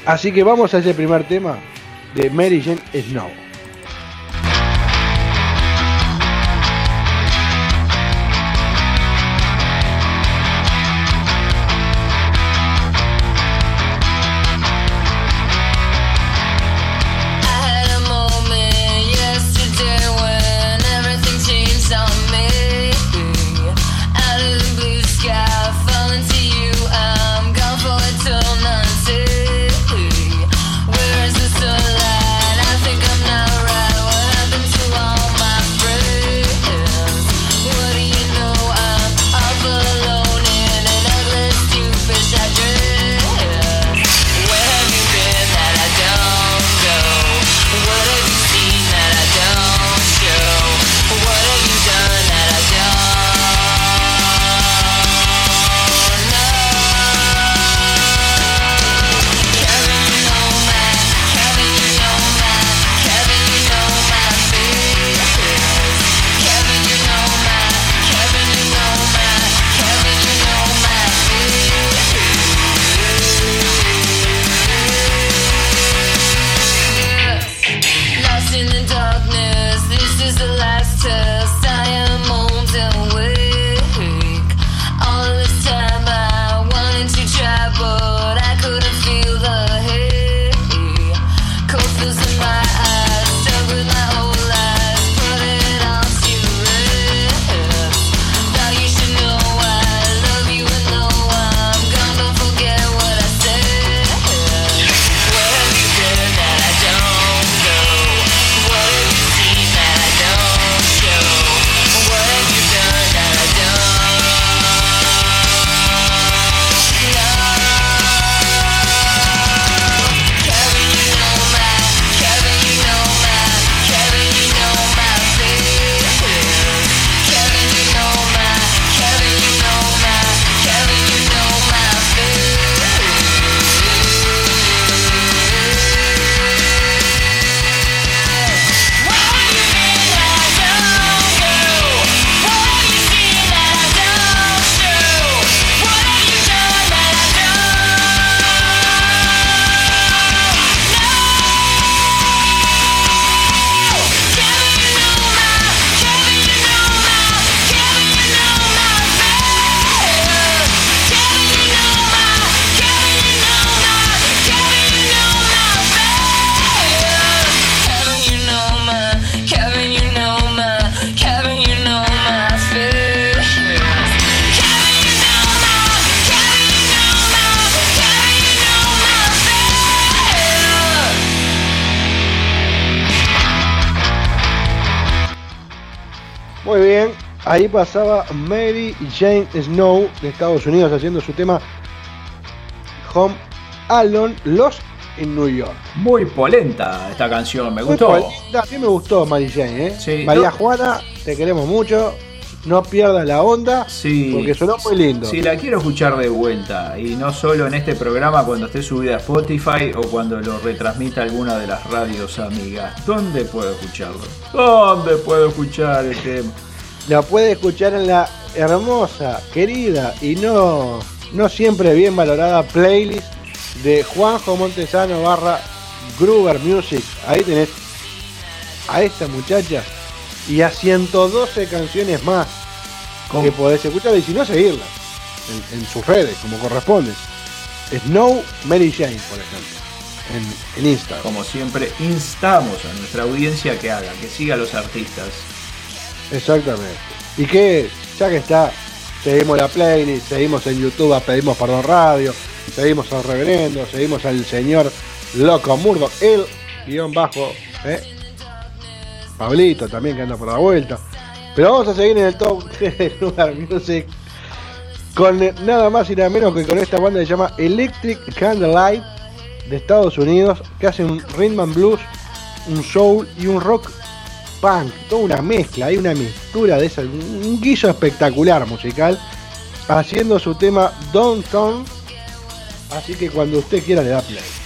Así que vamos a ese primer tema de Mary Jane Snow. Ahí pasaba Mary Jane Snow de Estados Unidos haciendo su tema Home Alone Lost in New York. Muy polenta esta canción, me Muy gustó. polenta, A mí me gustó Mary Jane, ¿eh? Sí, María no- Juana, te queremos mucho. No pierdas la onda, porque sonó muy lindo. Sí, la quiero escuchar de vuelta. Y no solo en este programa cuando esté subida a Spotify o cuando lo retransmita alguna de las radios amigas. ¿Dónde puedo escucharlo? ¿Dónde puedo escuchar el tema? La puede escuchar en la hermosa, querida y no, no siempre bien valorada playlist de Juanjo Montesano barra Gruber Music. Ahí tenés a esta muchacha y a 112 canciones más que podés escuchar y si no seguirlas en, en sus redes como corresponde. Snow Mary Jane, por ejemplo, en, en Instagram. Como siempre, instamos a nuestra audiencia que haga, que siga a los artistas. Exactamente. Y que, ya que está, seguimos la playlist, seguimos en YouTube a Pedimos Perdón Radio, seguimos al reverendo, seguimos al señor Loco Murdo, el guion bajo, ¿eh? Pablito también que anda por la vuelta. Pero vamos a seguir en el top 3 (laughs) de Lugar Music con nada más y nada menos que con esta banda que se llama Electric Candlelight de Estados Unidos, que hace un rhythm and blues, un soul y un rock punk, toda una mezcla, hay una mixtura de eso, un guiso espectacular musical, haciendo su tema Downtown, así que cuando usted quiera le da play.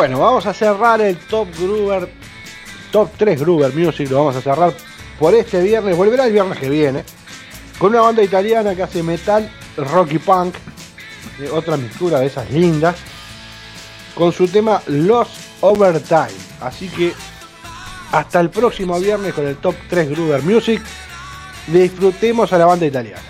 Bueno, vamos a cerrar el Top Gruber, Top 3 Gruber Music, lo vamos a cerrar por este viernes, volverá el viernes que viene, con una banda italiana que hace metal, rock y punk, eh, otra mixtura de esas lindas, con su tema Los Overtime. Así que hasta el próximo viernes con el Top 3 Gruber Music. Disfrutemos a la banda italiana.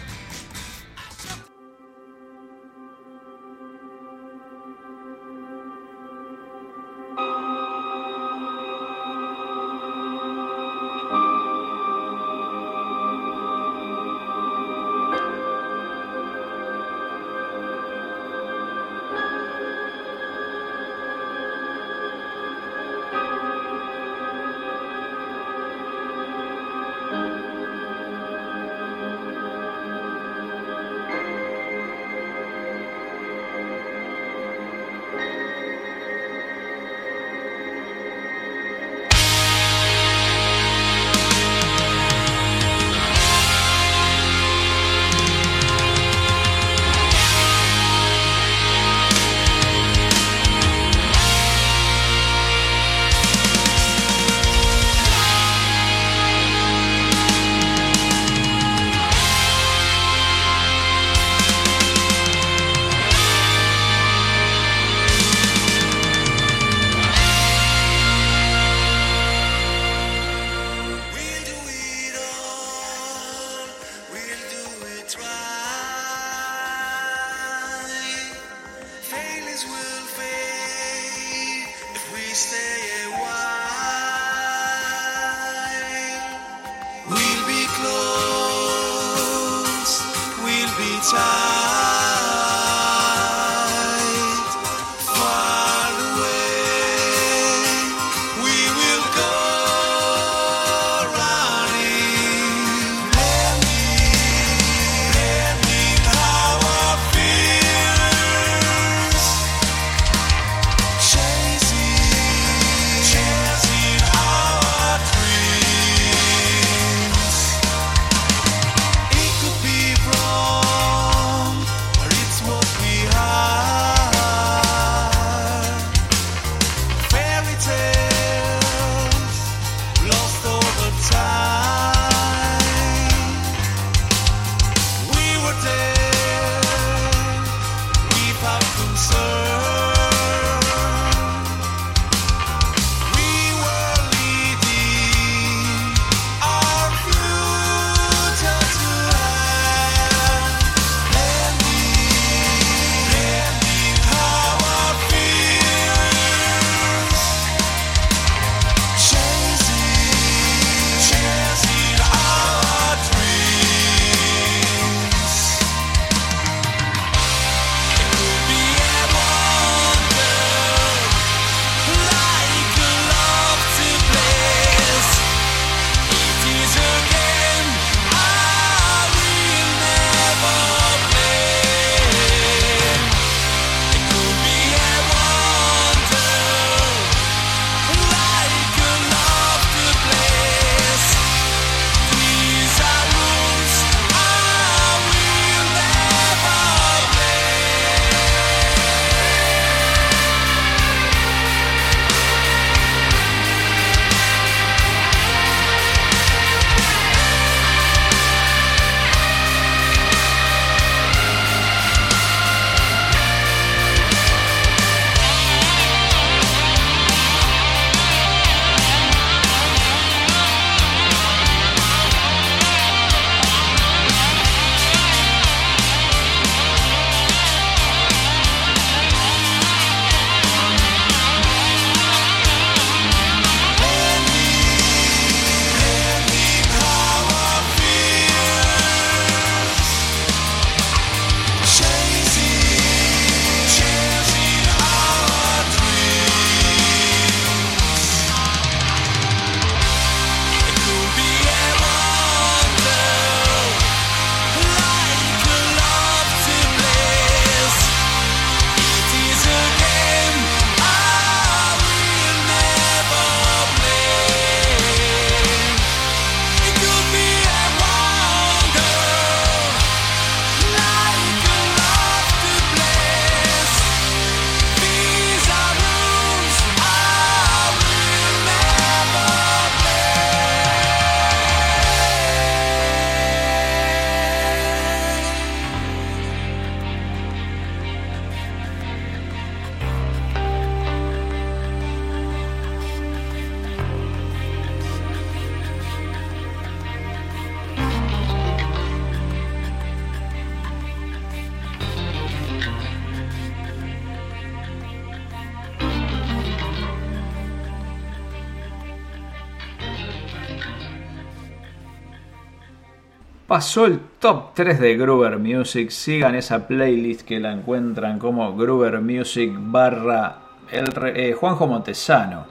Pasó el top 3 de Gruber Music. Sigan esa playlist que la encuentran como Gruber Music barra el eh, Juanjo Montesano.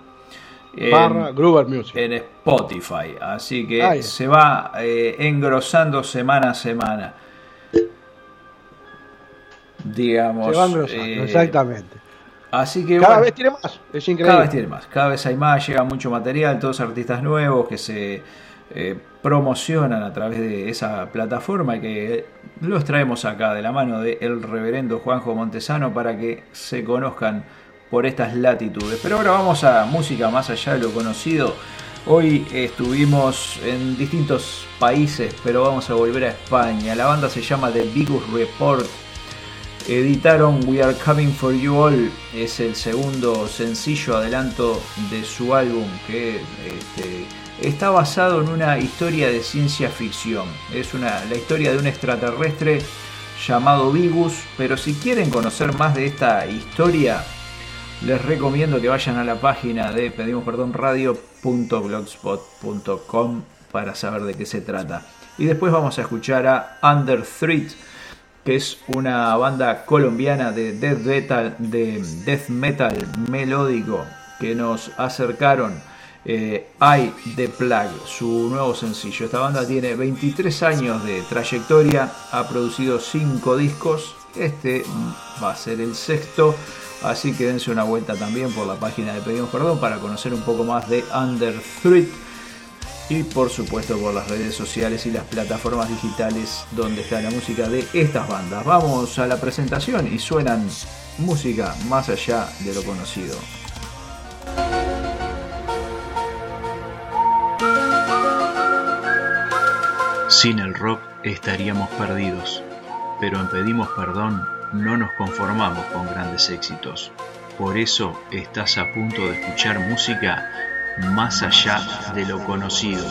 En- Barra Gruber Music. En Spotify. Así que se va eh, engrosando semana a semana. Digamos. Se va engrosando, eh, exactamente. Así que Cada bueno, vez tiene más, es increíble. Cada vez tiene más, cada vez hay más, llega mucho material, todos artistas nuevos que se eh, promocionan a través de esa plataforma que los traemos acá de la mano del reverendo Juanjo Montesano para que se conozcan por estas latitudes. Pero ahora vamos a música más allá de lo conocido. Hoy estuvimos en distintos países, pero vamos a volver a España. La banda se llama The Bigus Report. Editaron We Are Coming for You All, es el segundo sencillo adelanto de su álbum que este, está basado en una historia de ciencia ficción. Es la historia de un extraterrestre llamado Vigus, pero si quieren conocer más de esta historia, les recomiendo que vayan a la página de pedimos perdón radio.blogspot.com para saber de qué se trata. Y después vamos a escuchar a Under Threat, que es una banda colombiana de death metal, de death metal melódico que nos acercaron eh, I The Plague, su nuevo sencillo. Esta banda tiene 23 años de trayectoria, ha producido 5 discos, este va a ser el sexto, así que dense una vuelta también por la página de Pedimos Perdón para conocer un poco más de Under Threat y por supuesto por las redes sociales y las plataformas digitales donde está la música de estas bandas. Vamos a la presentación y suenan música más allá de lo conocido. Sin el rock estaríamos perdidos, pero en Pedimos Perdón no nos conformamos con grandes éxitos. Por eso estás a punto de escuchar música más allá de lo conocido.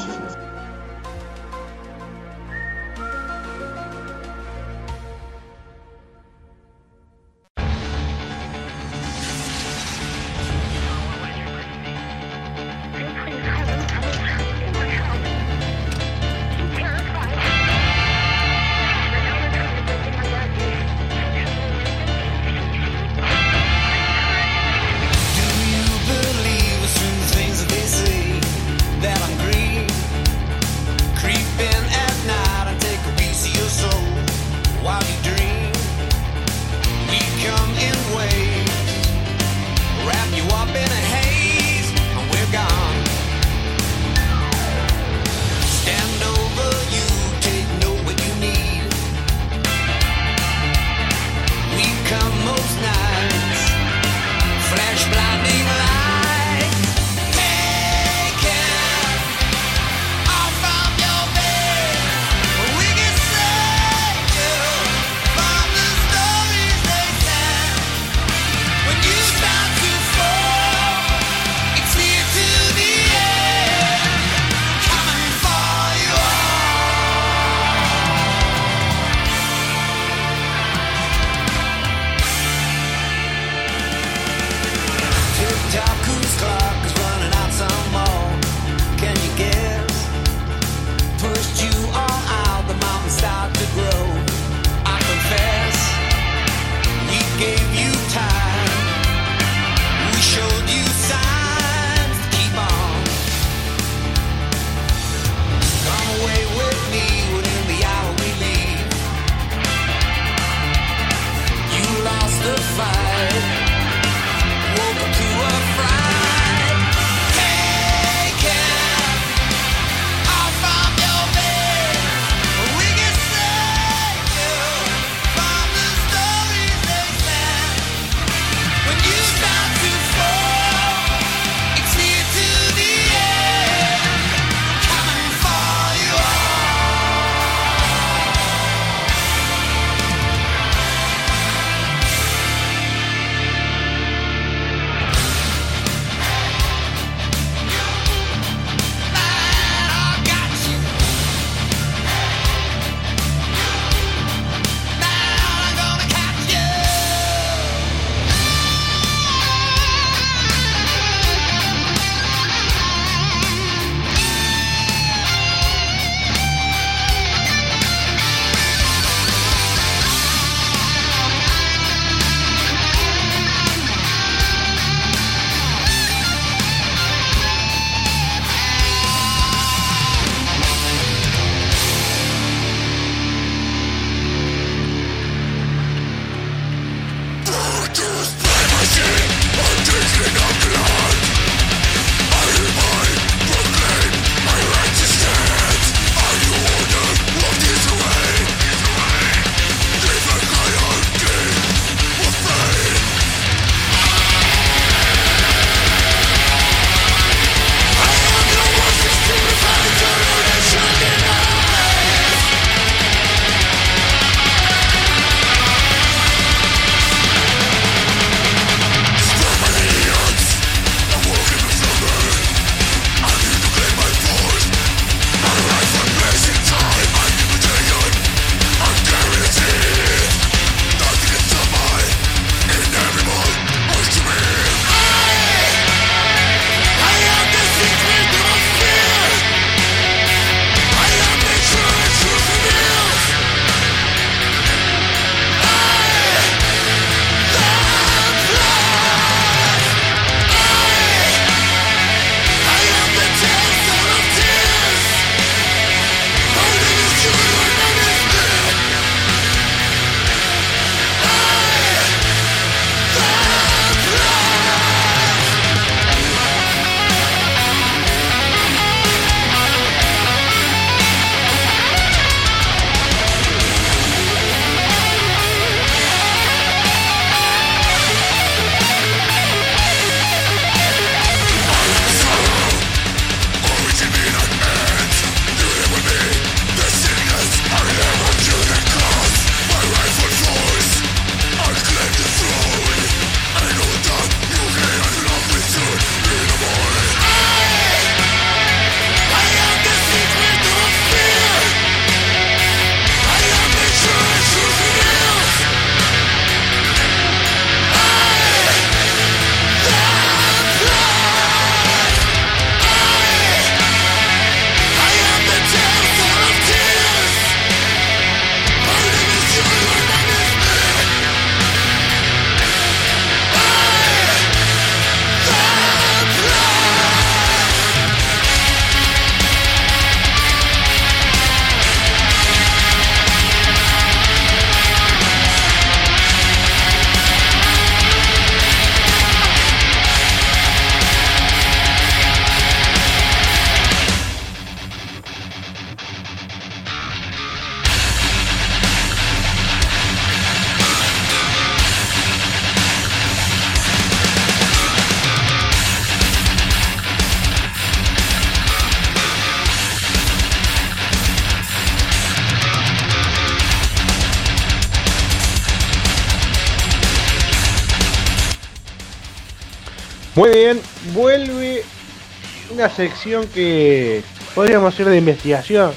Una sección que podríamos hacer de investigación.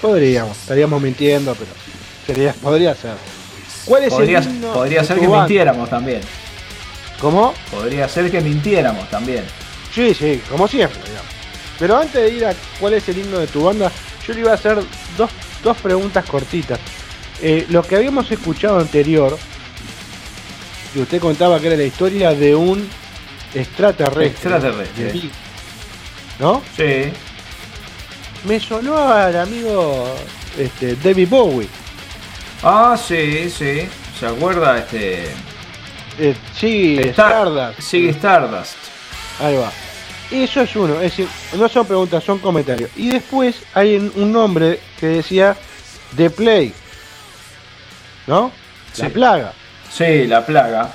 Podríamos, estaríamos mintiendo, pero sería, podría ser. ¿Cuál es Podría, el himno podría ser que mintiéramos también. ¿Cómo? Podría ser que mintiéramos también. Sí, sí, como siempre, digamos. Pero antes de ir a cuál es el himno de tu banda, yo le iba a hacer dos, dos preguntas cortitas. Eh, lo que habíamos escuchado anterior, que usted contaba que era la historia de un extraterrestre. Extraterrestre. de Big- ¿No? Sí. Me sonó al amigo este, David Bowie. Ah, sí, sí. ¿Se acuerda? Este. Eh, sí, Star- Stardust. Sí, Stardust. Ahí va. Eso es uno, es decir, no son preguntas, son comentarios. Y después hay un- nombre que decía The Play. ¿No? La plaga. Sí, la plaga.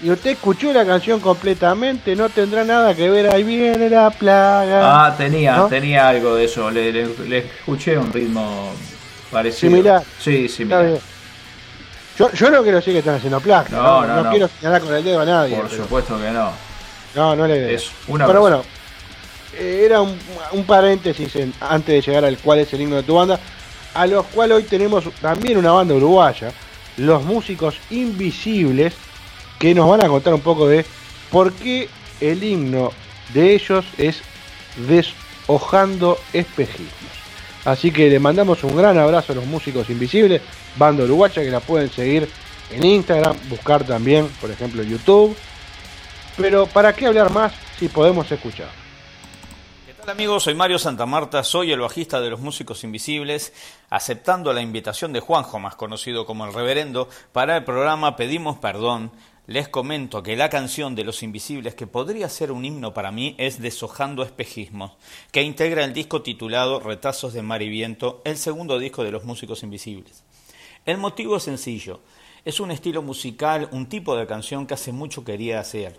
Y usted escuchó la canción completamente, no tendrá nada que ver, ahí viene la plaga. Ah, tenía, ¿No? tenía algo de eso. Le, le- le escuché un ritmo parecido. Similar. Sí, similar. Yo, yo no quiero decir que están haciendo plaga, No, no, no, no. quiero señalar con el dedo a nadie. Por pero- supuesto que no. No, no le Es una Pero cosa. bueno, eh, era un, un paréntesis en- antes de llegar al cuál es el himno de tu banda, a los cuales hoy tenemos también una banda uruguaya, los músicos invisibles, que nos van a contar un poco de por qué el himno de ellos es Deshojando Espejismos. Así que le mandamos un gran abrazo a los músicos invisibles, banda uruguaya que la pueden seguir en Instagram, buscar también, por ejemplo, YouTube. Pero ¿para qué hablar más si podemos escuchar? Hola amigos, soy Mario Santamarta, soy el bajista de los Músicos Invisibles, aceptando la invitación de Juanjo, más conocido como el Reverendo, para el programa Pedimos Perdón. Les comento que la canción de Los Invisibles que podría ser un himno para mí es Deshojando Espejismos, que integra el disco titulado Retazos de Mar y Viento, el segundo disco de los Músicos Invisibles. El motivo es sencillo, es un estilo musical, un tipo de canción que hace mucho quería hacer.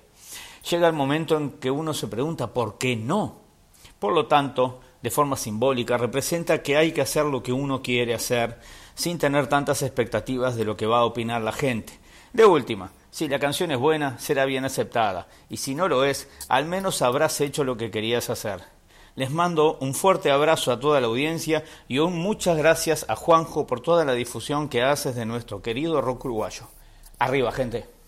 Llega el momento en que uno se pregunta ¿por qué no? Por lo tanto, de forma simbólica, representa que hay que hacer lo que uno quiere hacer sin tener tantas expectativas de lo que va a opinar la gente. De última, si la canción es buena, será bien aceptada, y si no lo es, al menos habrás hecho lo que querías hacer. Les mando un fuerte abrazo a toda la audiencia y un muchas gracias a Juanjo por toda la difusión que haces de nuestro querido rock uruguayo. Arriba, gente.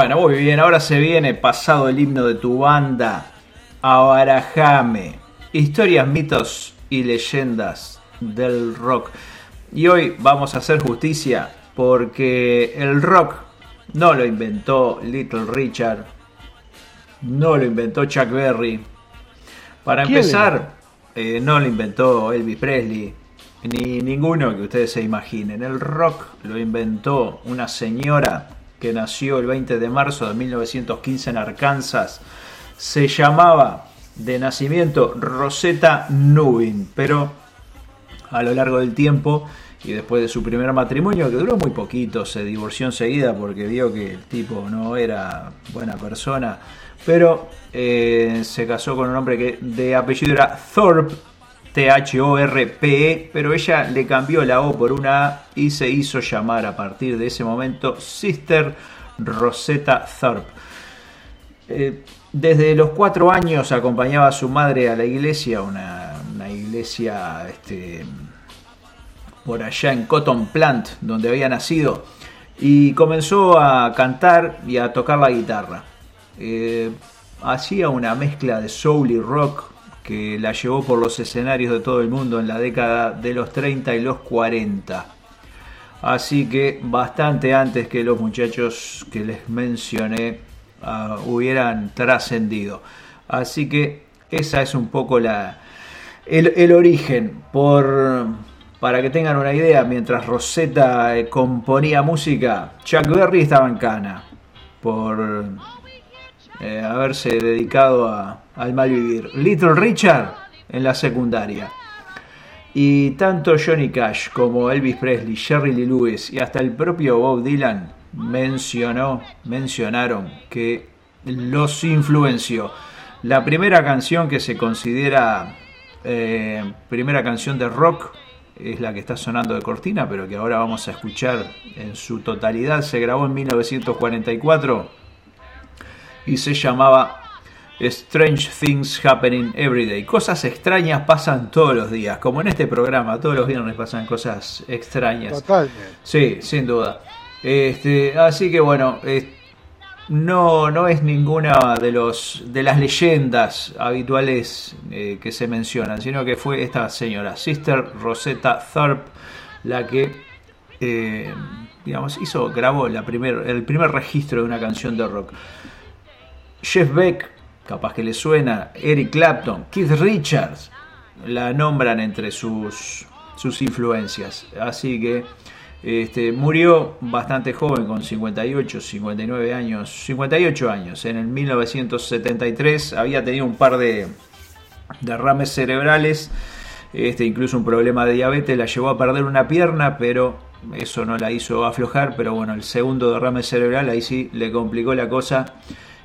Bueno, muy bien, ahora se viene pasado el himno de tu banda. Abarajame. Historias, mitos y leyendas del rock. Y hoy vamos a hacer justicia porque el rock no lo inventó Little Richard, no lo inventó Chuck Berry. Para empezar, eh, no lo inventó Elvis Presley, ni ninguno que ustedes se imaginen. El rock lo inventó una señora que nació el 20 de marzo de 1915 en Arkansas. Se llamaba de nacimiento Rosetta Nubin, pero a lo largo del tiempo y después de su primer matrimonio, que duró muy poquito, se divorció enseguida porque vio que el tipo no era buena persona, pero eh, se casó con un hombre que de apellido era Thorpe, T-H-O-R-P-E, pero ella le cambió la O por una A y se hizo llamar a partir de ese momento Sister Rosetta Thorpe. Eh, desde los cuatro años acompañaba a su madre a la iglesia, una, una iglesia este, por allá en Cotton Plant, donde había nacido, y comenzó a cantar y a tocar la guitarra. Eh, hacía una mezcla de soul y rock que la llevó por los escenarios de todo el mundo en la década de los 30 y los 40. Así que bastante antes que los muchachos que les mencioné ah, hubieran trascendido. Así que esa es un poco la, el, origen. Por, para que tengan una idea, mientras Rosetta eh, componía música, Chuck Berry estaba en cana por eh, haberse dedicado a- al mal vivir. Little Richard en la secundaria. Y tanto Johnny Cash como Elvis Presley, Jerry Lee Lewis y hasta el propio Bob Dylan mencionó, mencionaron que los influenció. La primera canción que se considera eh, primera canción de rock es la que está sonando de cortina, pero que ahora vamos a escuchar en su totalidad. Se grabó en 1944 y se llamaba Strange Things Happening Every Day. Cosas extrañas pasan todos los días, como en este programa, todos los viernes pasan cosas extrañas. Totalmente. Sí, sin duda. Este, así que bueno, es- no, no es ninguna de los de las leyendas habituales eh, que se mencionan, sino que fue esta señora, Sister Rosetta Thorpe, la que eh, digamos hizo, grabó la primer, el primer registro de una canción de rock. Jeff Beck, capaz que le suena, Eric Clapton, Keith Richards, la nombran entre sus, sus influencias. Así que este, murió bastante joven, con 58, 59 años, 58 años. En el 1973 había tenido un par de derrames cerebrales, este, incluso un problema de diabetes, la llevó a perder una pierna, pero eso no la hizo aflojar. Pero bueno, el segundo derrame cerebral ahí sí le complicó la cosa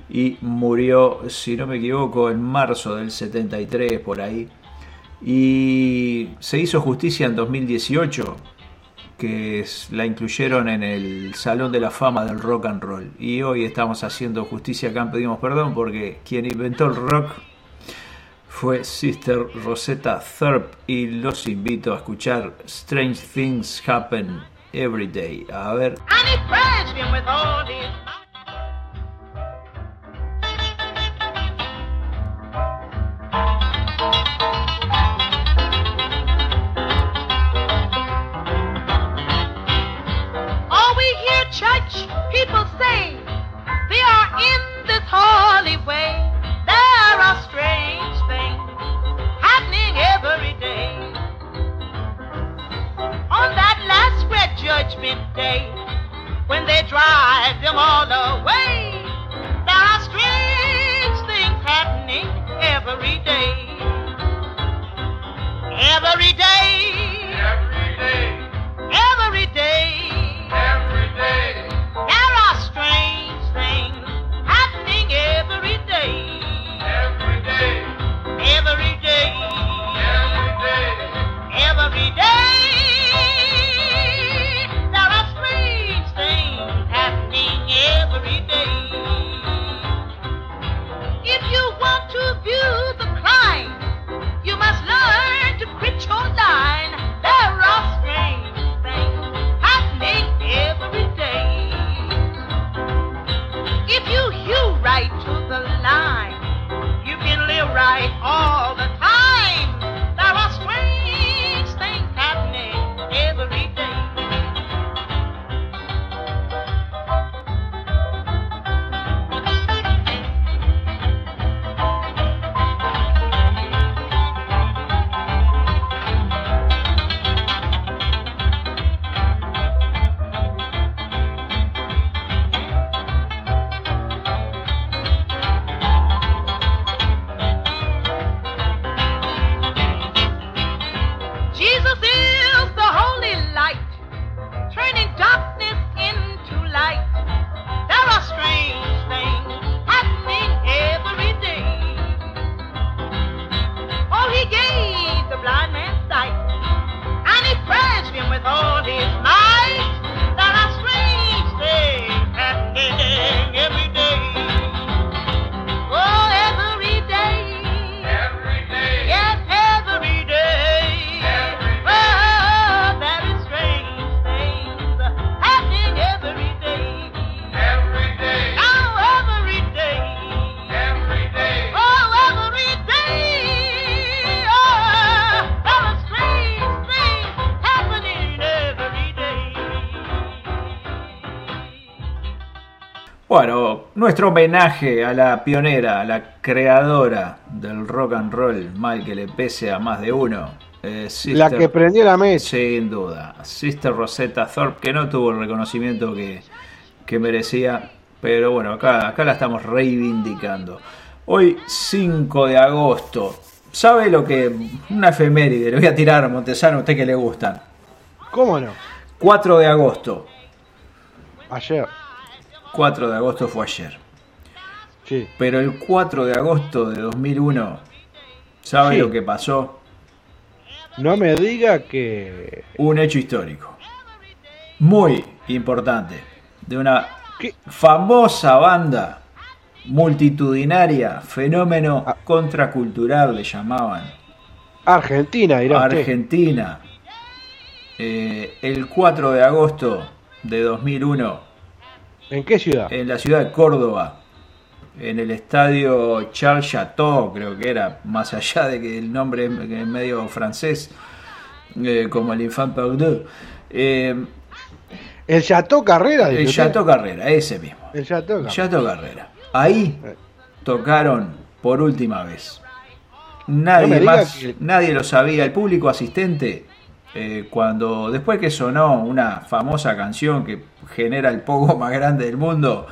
y murió, si no me equivoco, en marzo del 73 por ahí. Y se hizo justicia en 2018, que la incluyeron en el Salón de la Fama del Rock and Roll. Y hoy estamos haciendo justicia acá Pedimos Perdón porque quien inventó el rock fue Sister Rosetta Thorpe y los invito a escuchar Strange Things Happen Every Day. A ver. Church people say, they are in this holy way. There are strange things happening every day. On that last great judgment day, when they drive them all away, there are strange things happening every day. Every day. Every day. Every day. Every day. There are strange things happening every day. Nuestro homenaje a la pionera, a la creadora del rock and roll, mal que le pese a más de uno. eh, La que prendió la mesa. Sin duda. Sister Rosetta Thorpe, que no tuvo el reconocimiento que, que merecía, pero bueno, acá, acá la estamos reivindicando. Hoy, 5 de agosto. ¿Sabe lo que.? Una efeméride, le voy a tirar a Montesano, a usted que le gustan. ¿Cómo no? 4 de agosto. Ayer. 4 de agosto fue ayer. Sí. Pero el 4 de agosto de 2001, ¿sabe Sí. lo que pasó? No me diga que. Un hecho histórico. Muy importante. De una famosa banda multitudinaria, fenómeno Ah. contracultural le llamaban. Argentina, dirá. Argentina. Eh, el 4 de agosto de 2001. ¿En qué ciudad? En la ciudad de Córdoba. En el estadio Charles Chateau, creo que era, más allá de que el nombre es medio francés, eh, como el Infant Perdue. Eh, El Chateau Carrera. el. Chateau Carrera, ese mismo. El Chateau Carrera. Chateau Carrera. Ahí tocaron por última vez. Nadie No más, que- nadie lo sabía. El público asistente, eh, cuando después que sonó una famosa canción que genera el pogo (laughs) más grande del mundo,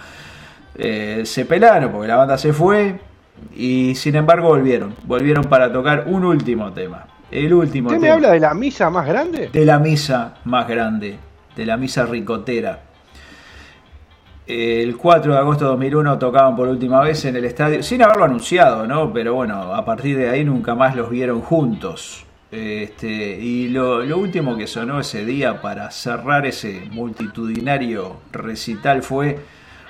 eh, se pelaron porque la banda se fue y sin embargo volvieron. Volvieron para tocar un último tema. El último ¿Usted me habla de la misa más grande? de la misa más grande, de la misa ricotera. El 4 de agosto de 2001 tocaban por última vez en el estadio, sin haberlo anunciado, ¿no? Pero bueno, a partir de ahí nunca más los vieron juntos. Este, y lo, lo último que sonó ese día para cerrar ese multitudinario recital fue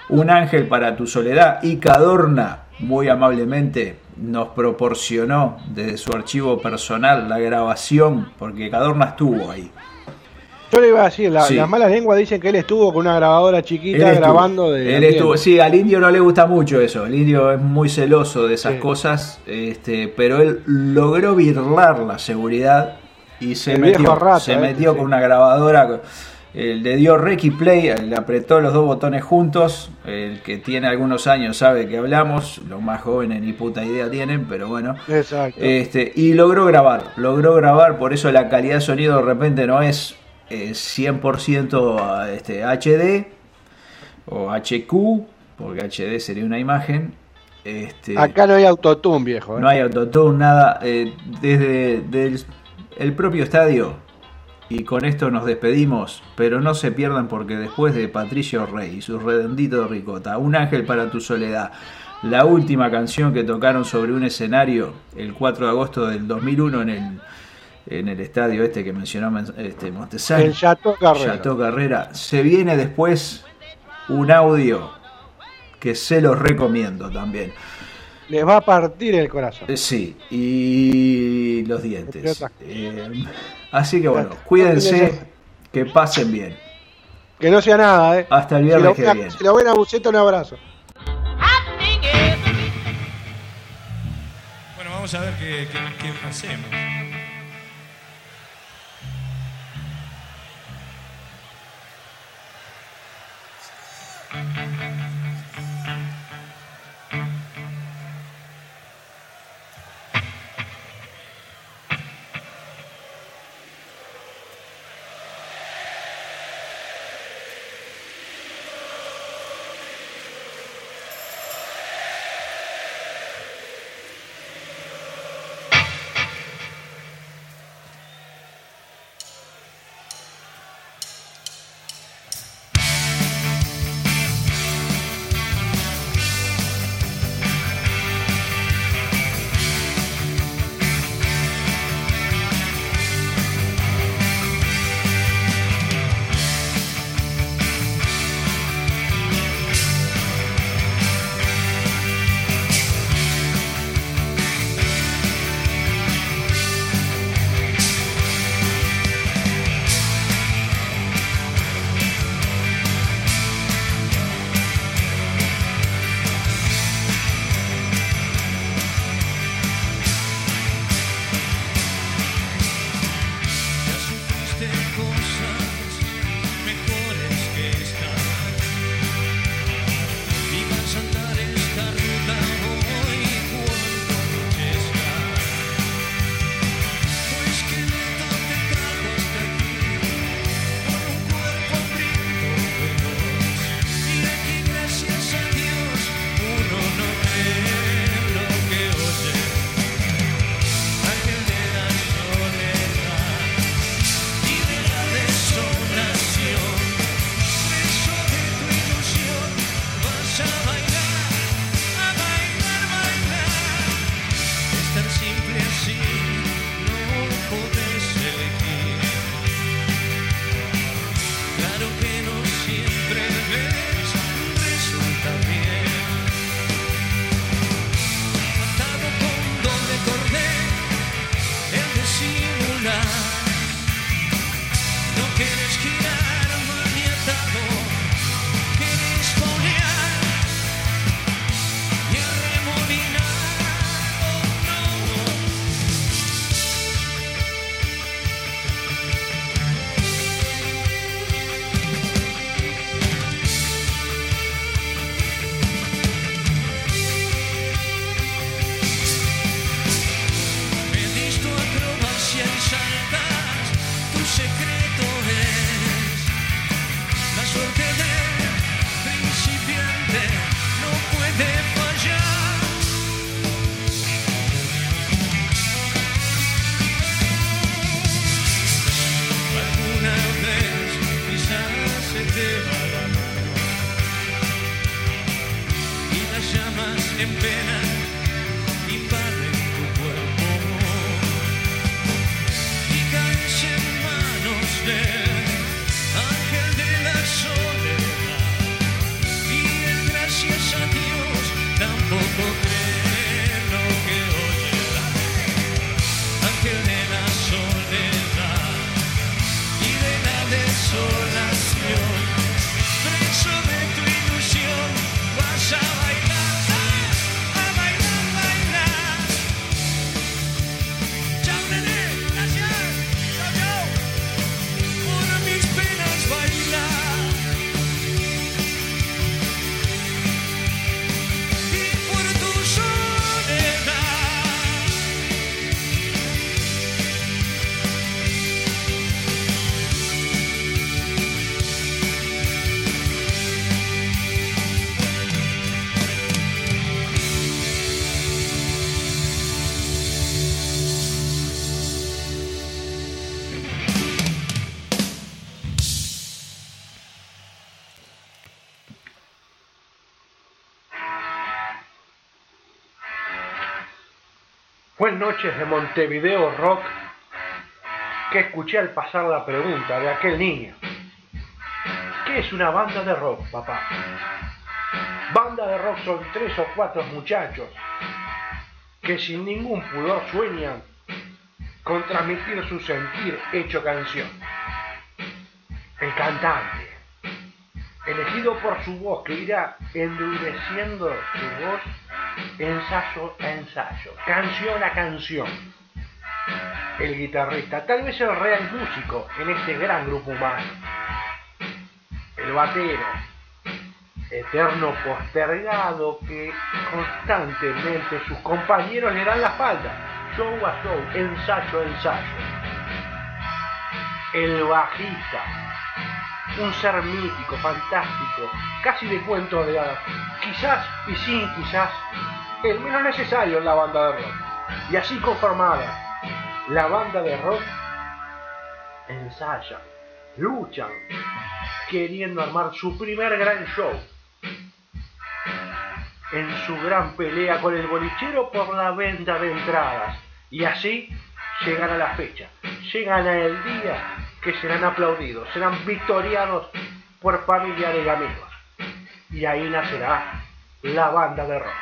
Un ángel para tu soledad y Cadorna, muy amablemente, nos proporcionó desde su archivo personal la grabación, porque Cadorna estuvo ahí. Yo le iba a decir, la- Sí. las malas lenguas dicen que él estuvo con una grabadora chiquita Él grabando de. él estuvo- sí, al indio no le gusta mucho eso. El indio es muy celoso de esas Sí. cosas, este, pero él logró birlar la seguridad y se El metió, rata, se este, metió sí. con una grabadora. Eh, le dio rec y play, le apretó los dos botones juntos. El que tiene algunos años sabe que hablamos, los más jóvenes ni puta idea tienen, pero bueno. Exacto. Este, y logró grabar, logró grabar, por eso la calidad de sonido de repente no es eh, 100% este, HD o HQ, porque HD sería una imagen. Este, Acá no hay autotune, viejo. ¿eh? no hay autotune, nada. eh, desde del- el propio estadio, y con esto nos despedimos, pero no se pierdan porque después de Patricio Rey y su redondito de ricota, Un ángel para tu soledad, la última canción que tocaron sobre un escenario el 4 de agosto del 2001 en el, en el estadio este que mencionó Men- este, Montesano. El Chateau Carrera. Chateau Carrera. Se viene después un audio que se los recomiendo también. Les va a partir el corazón. Eh, sí, y los dientes. Eh, así que bueno, cuídense, que pasen bien. Que no sea nada, ¿eh? Hasta el viernes si que viene. Si lo ven Buceta, un abrazo. Bueno, vamos a ver qué, qué, qué hacemos. Buenas noches de Montevideo Rock que escuché al pasar la pregunta de aquel niño. ¿Qué es una banda de rock, papá? Banda de rock son tres o cuatro muchachos que sin ningún pudor sueñan con transmitir su sentir hecho canción. El cantante, elegido por su voz que irá endureciendo su voz, ensayo a ensayo, canción a canción. El guitarrista, tal vez el real músico en este gran grupo humano. El batero, eterno postergado que constantemente sus compañeros le dan la espalda, show a show, ensayo a ensayo. El bajista, un ser mítico, fantástico, casi de cuentos de hadas, quizás y sin quizás, el menos necesario en la banda de rock. Y así conformada, la banda de rock ensaya, luchan, queriendo armar su primer gran show. En su gran pelea con el bolichero por la venta de entradas. Y así llegan a la fecha, llegan al día que serán aplaudidos, serán victoriados por familiares y amigos. Y ahí nacerá la banda de rock.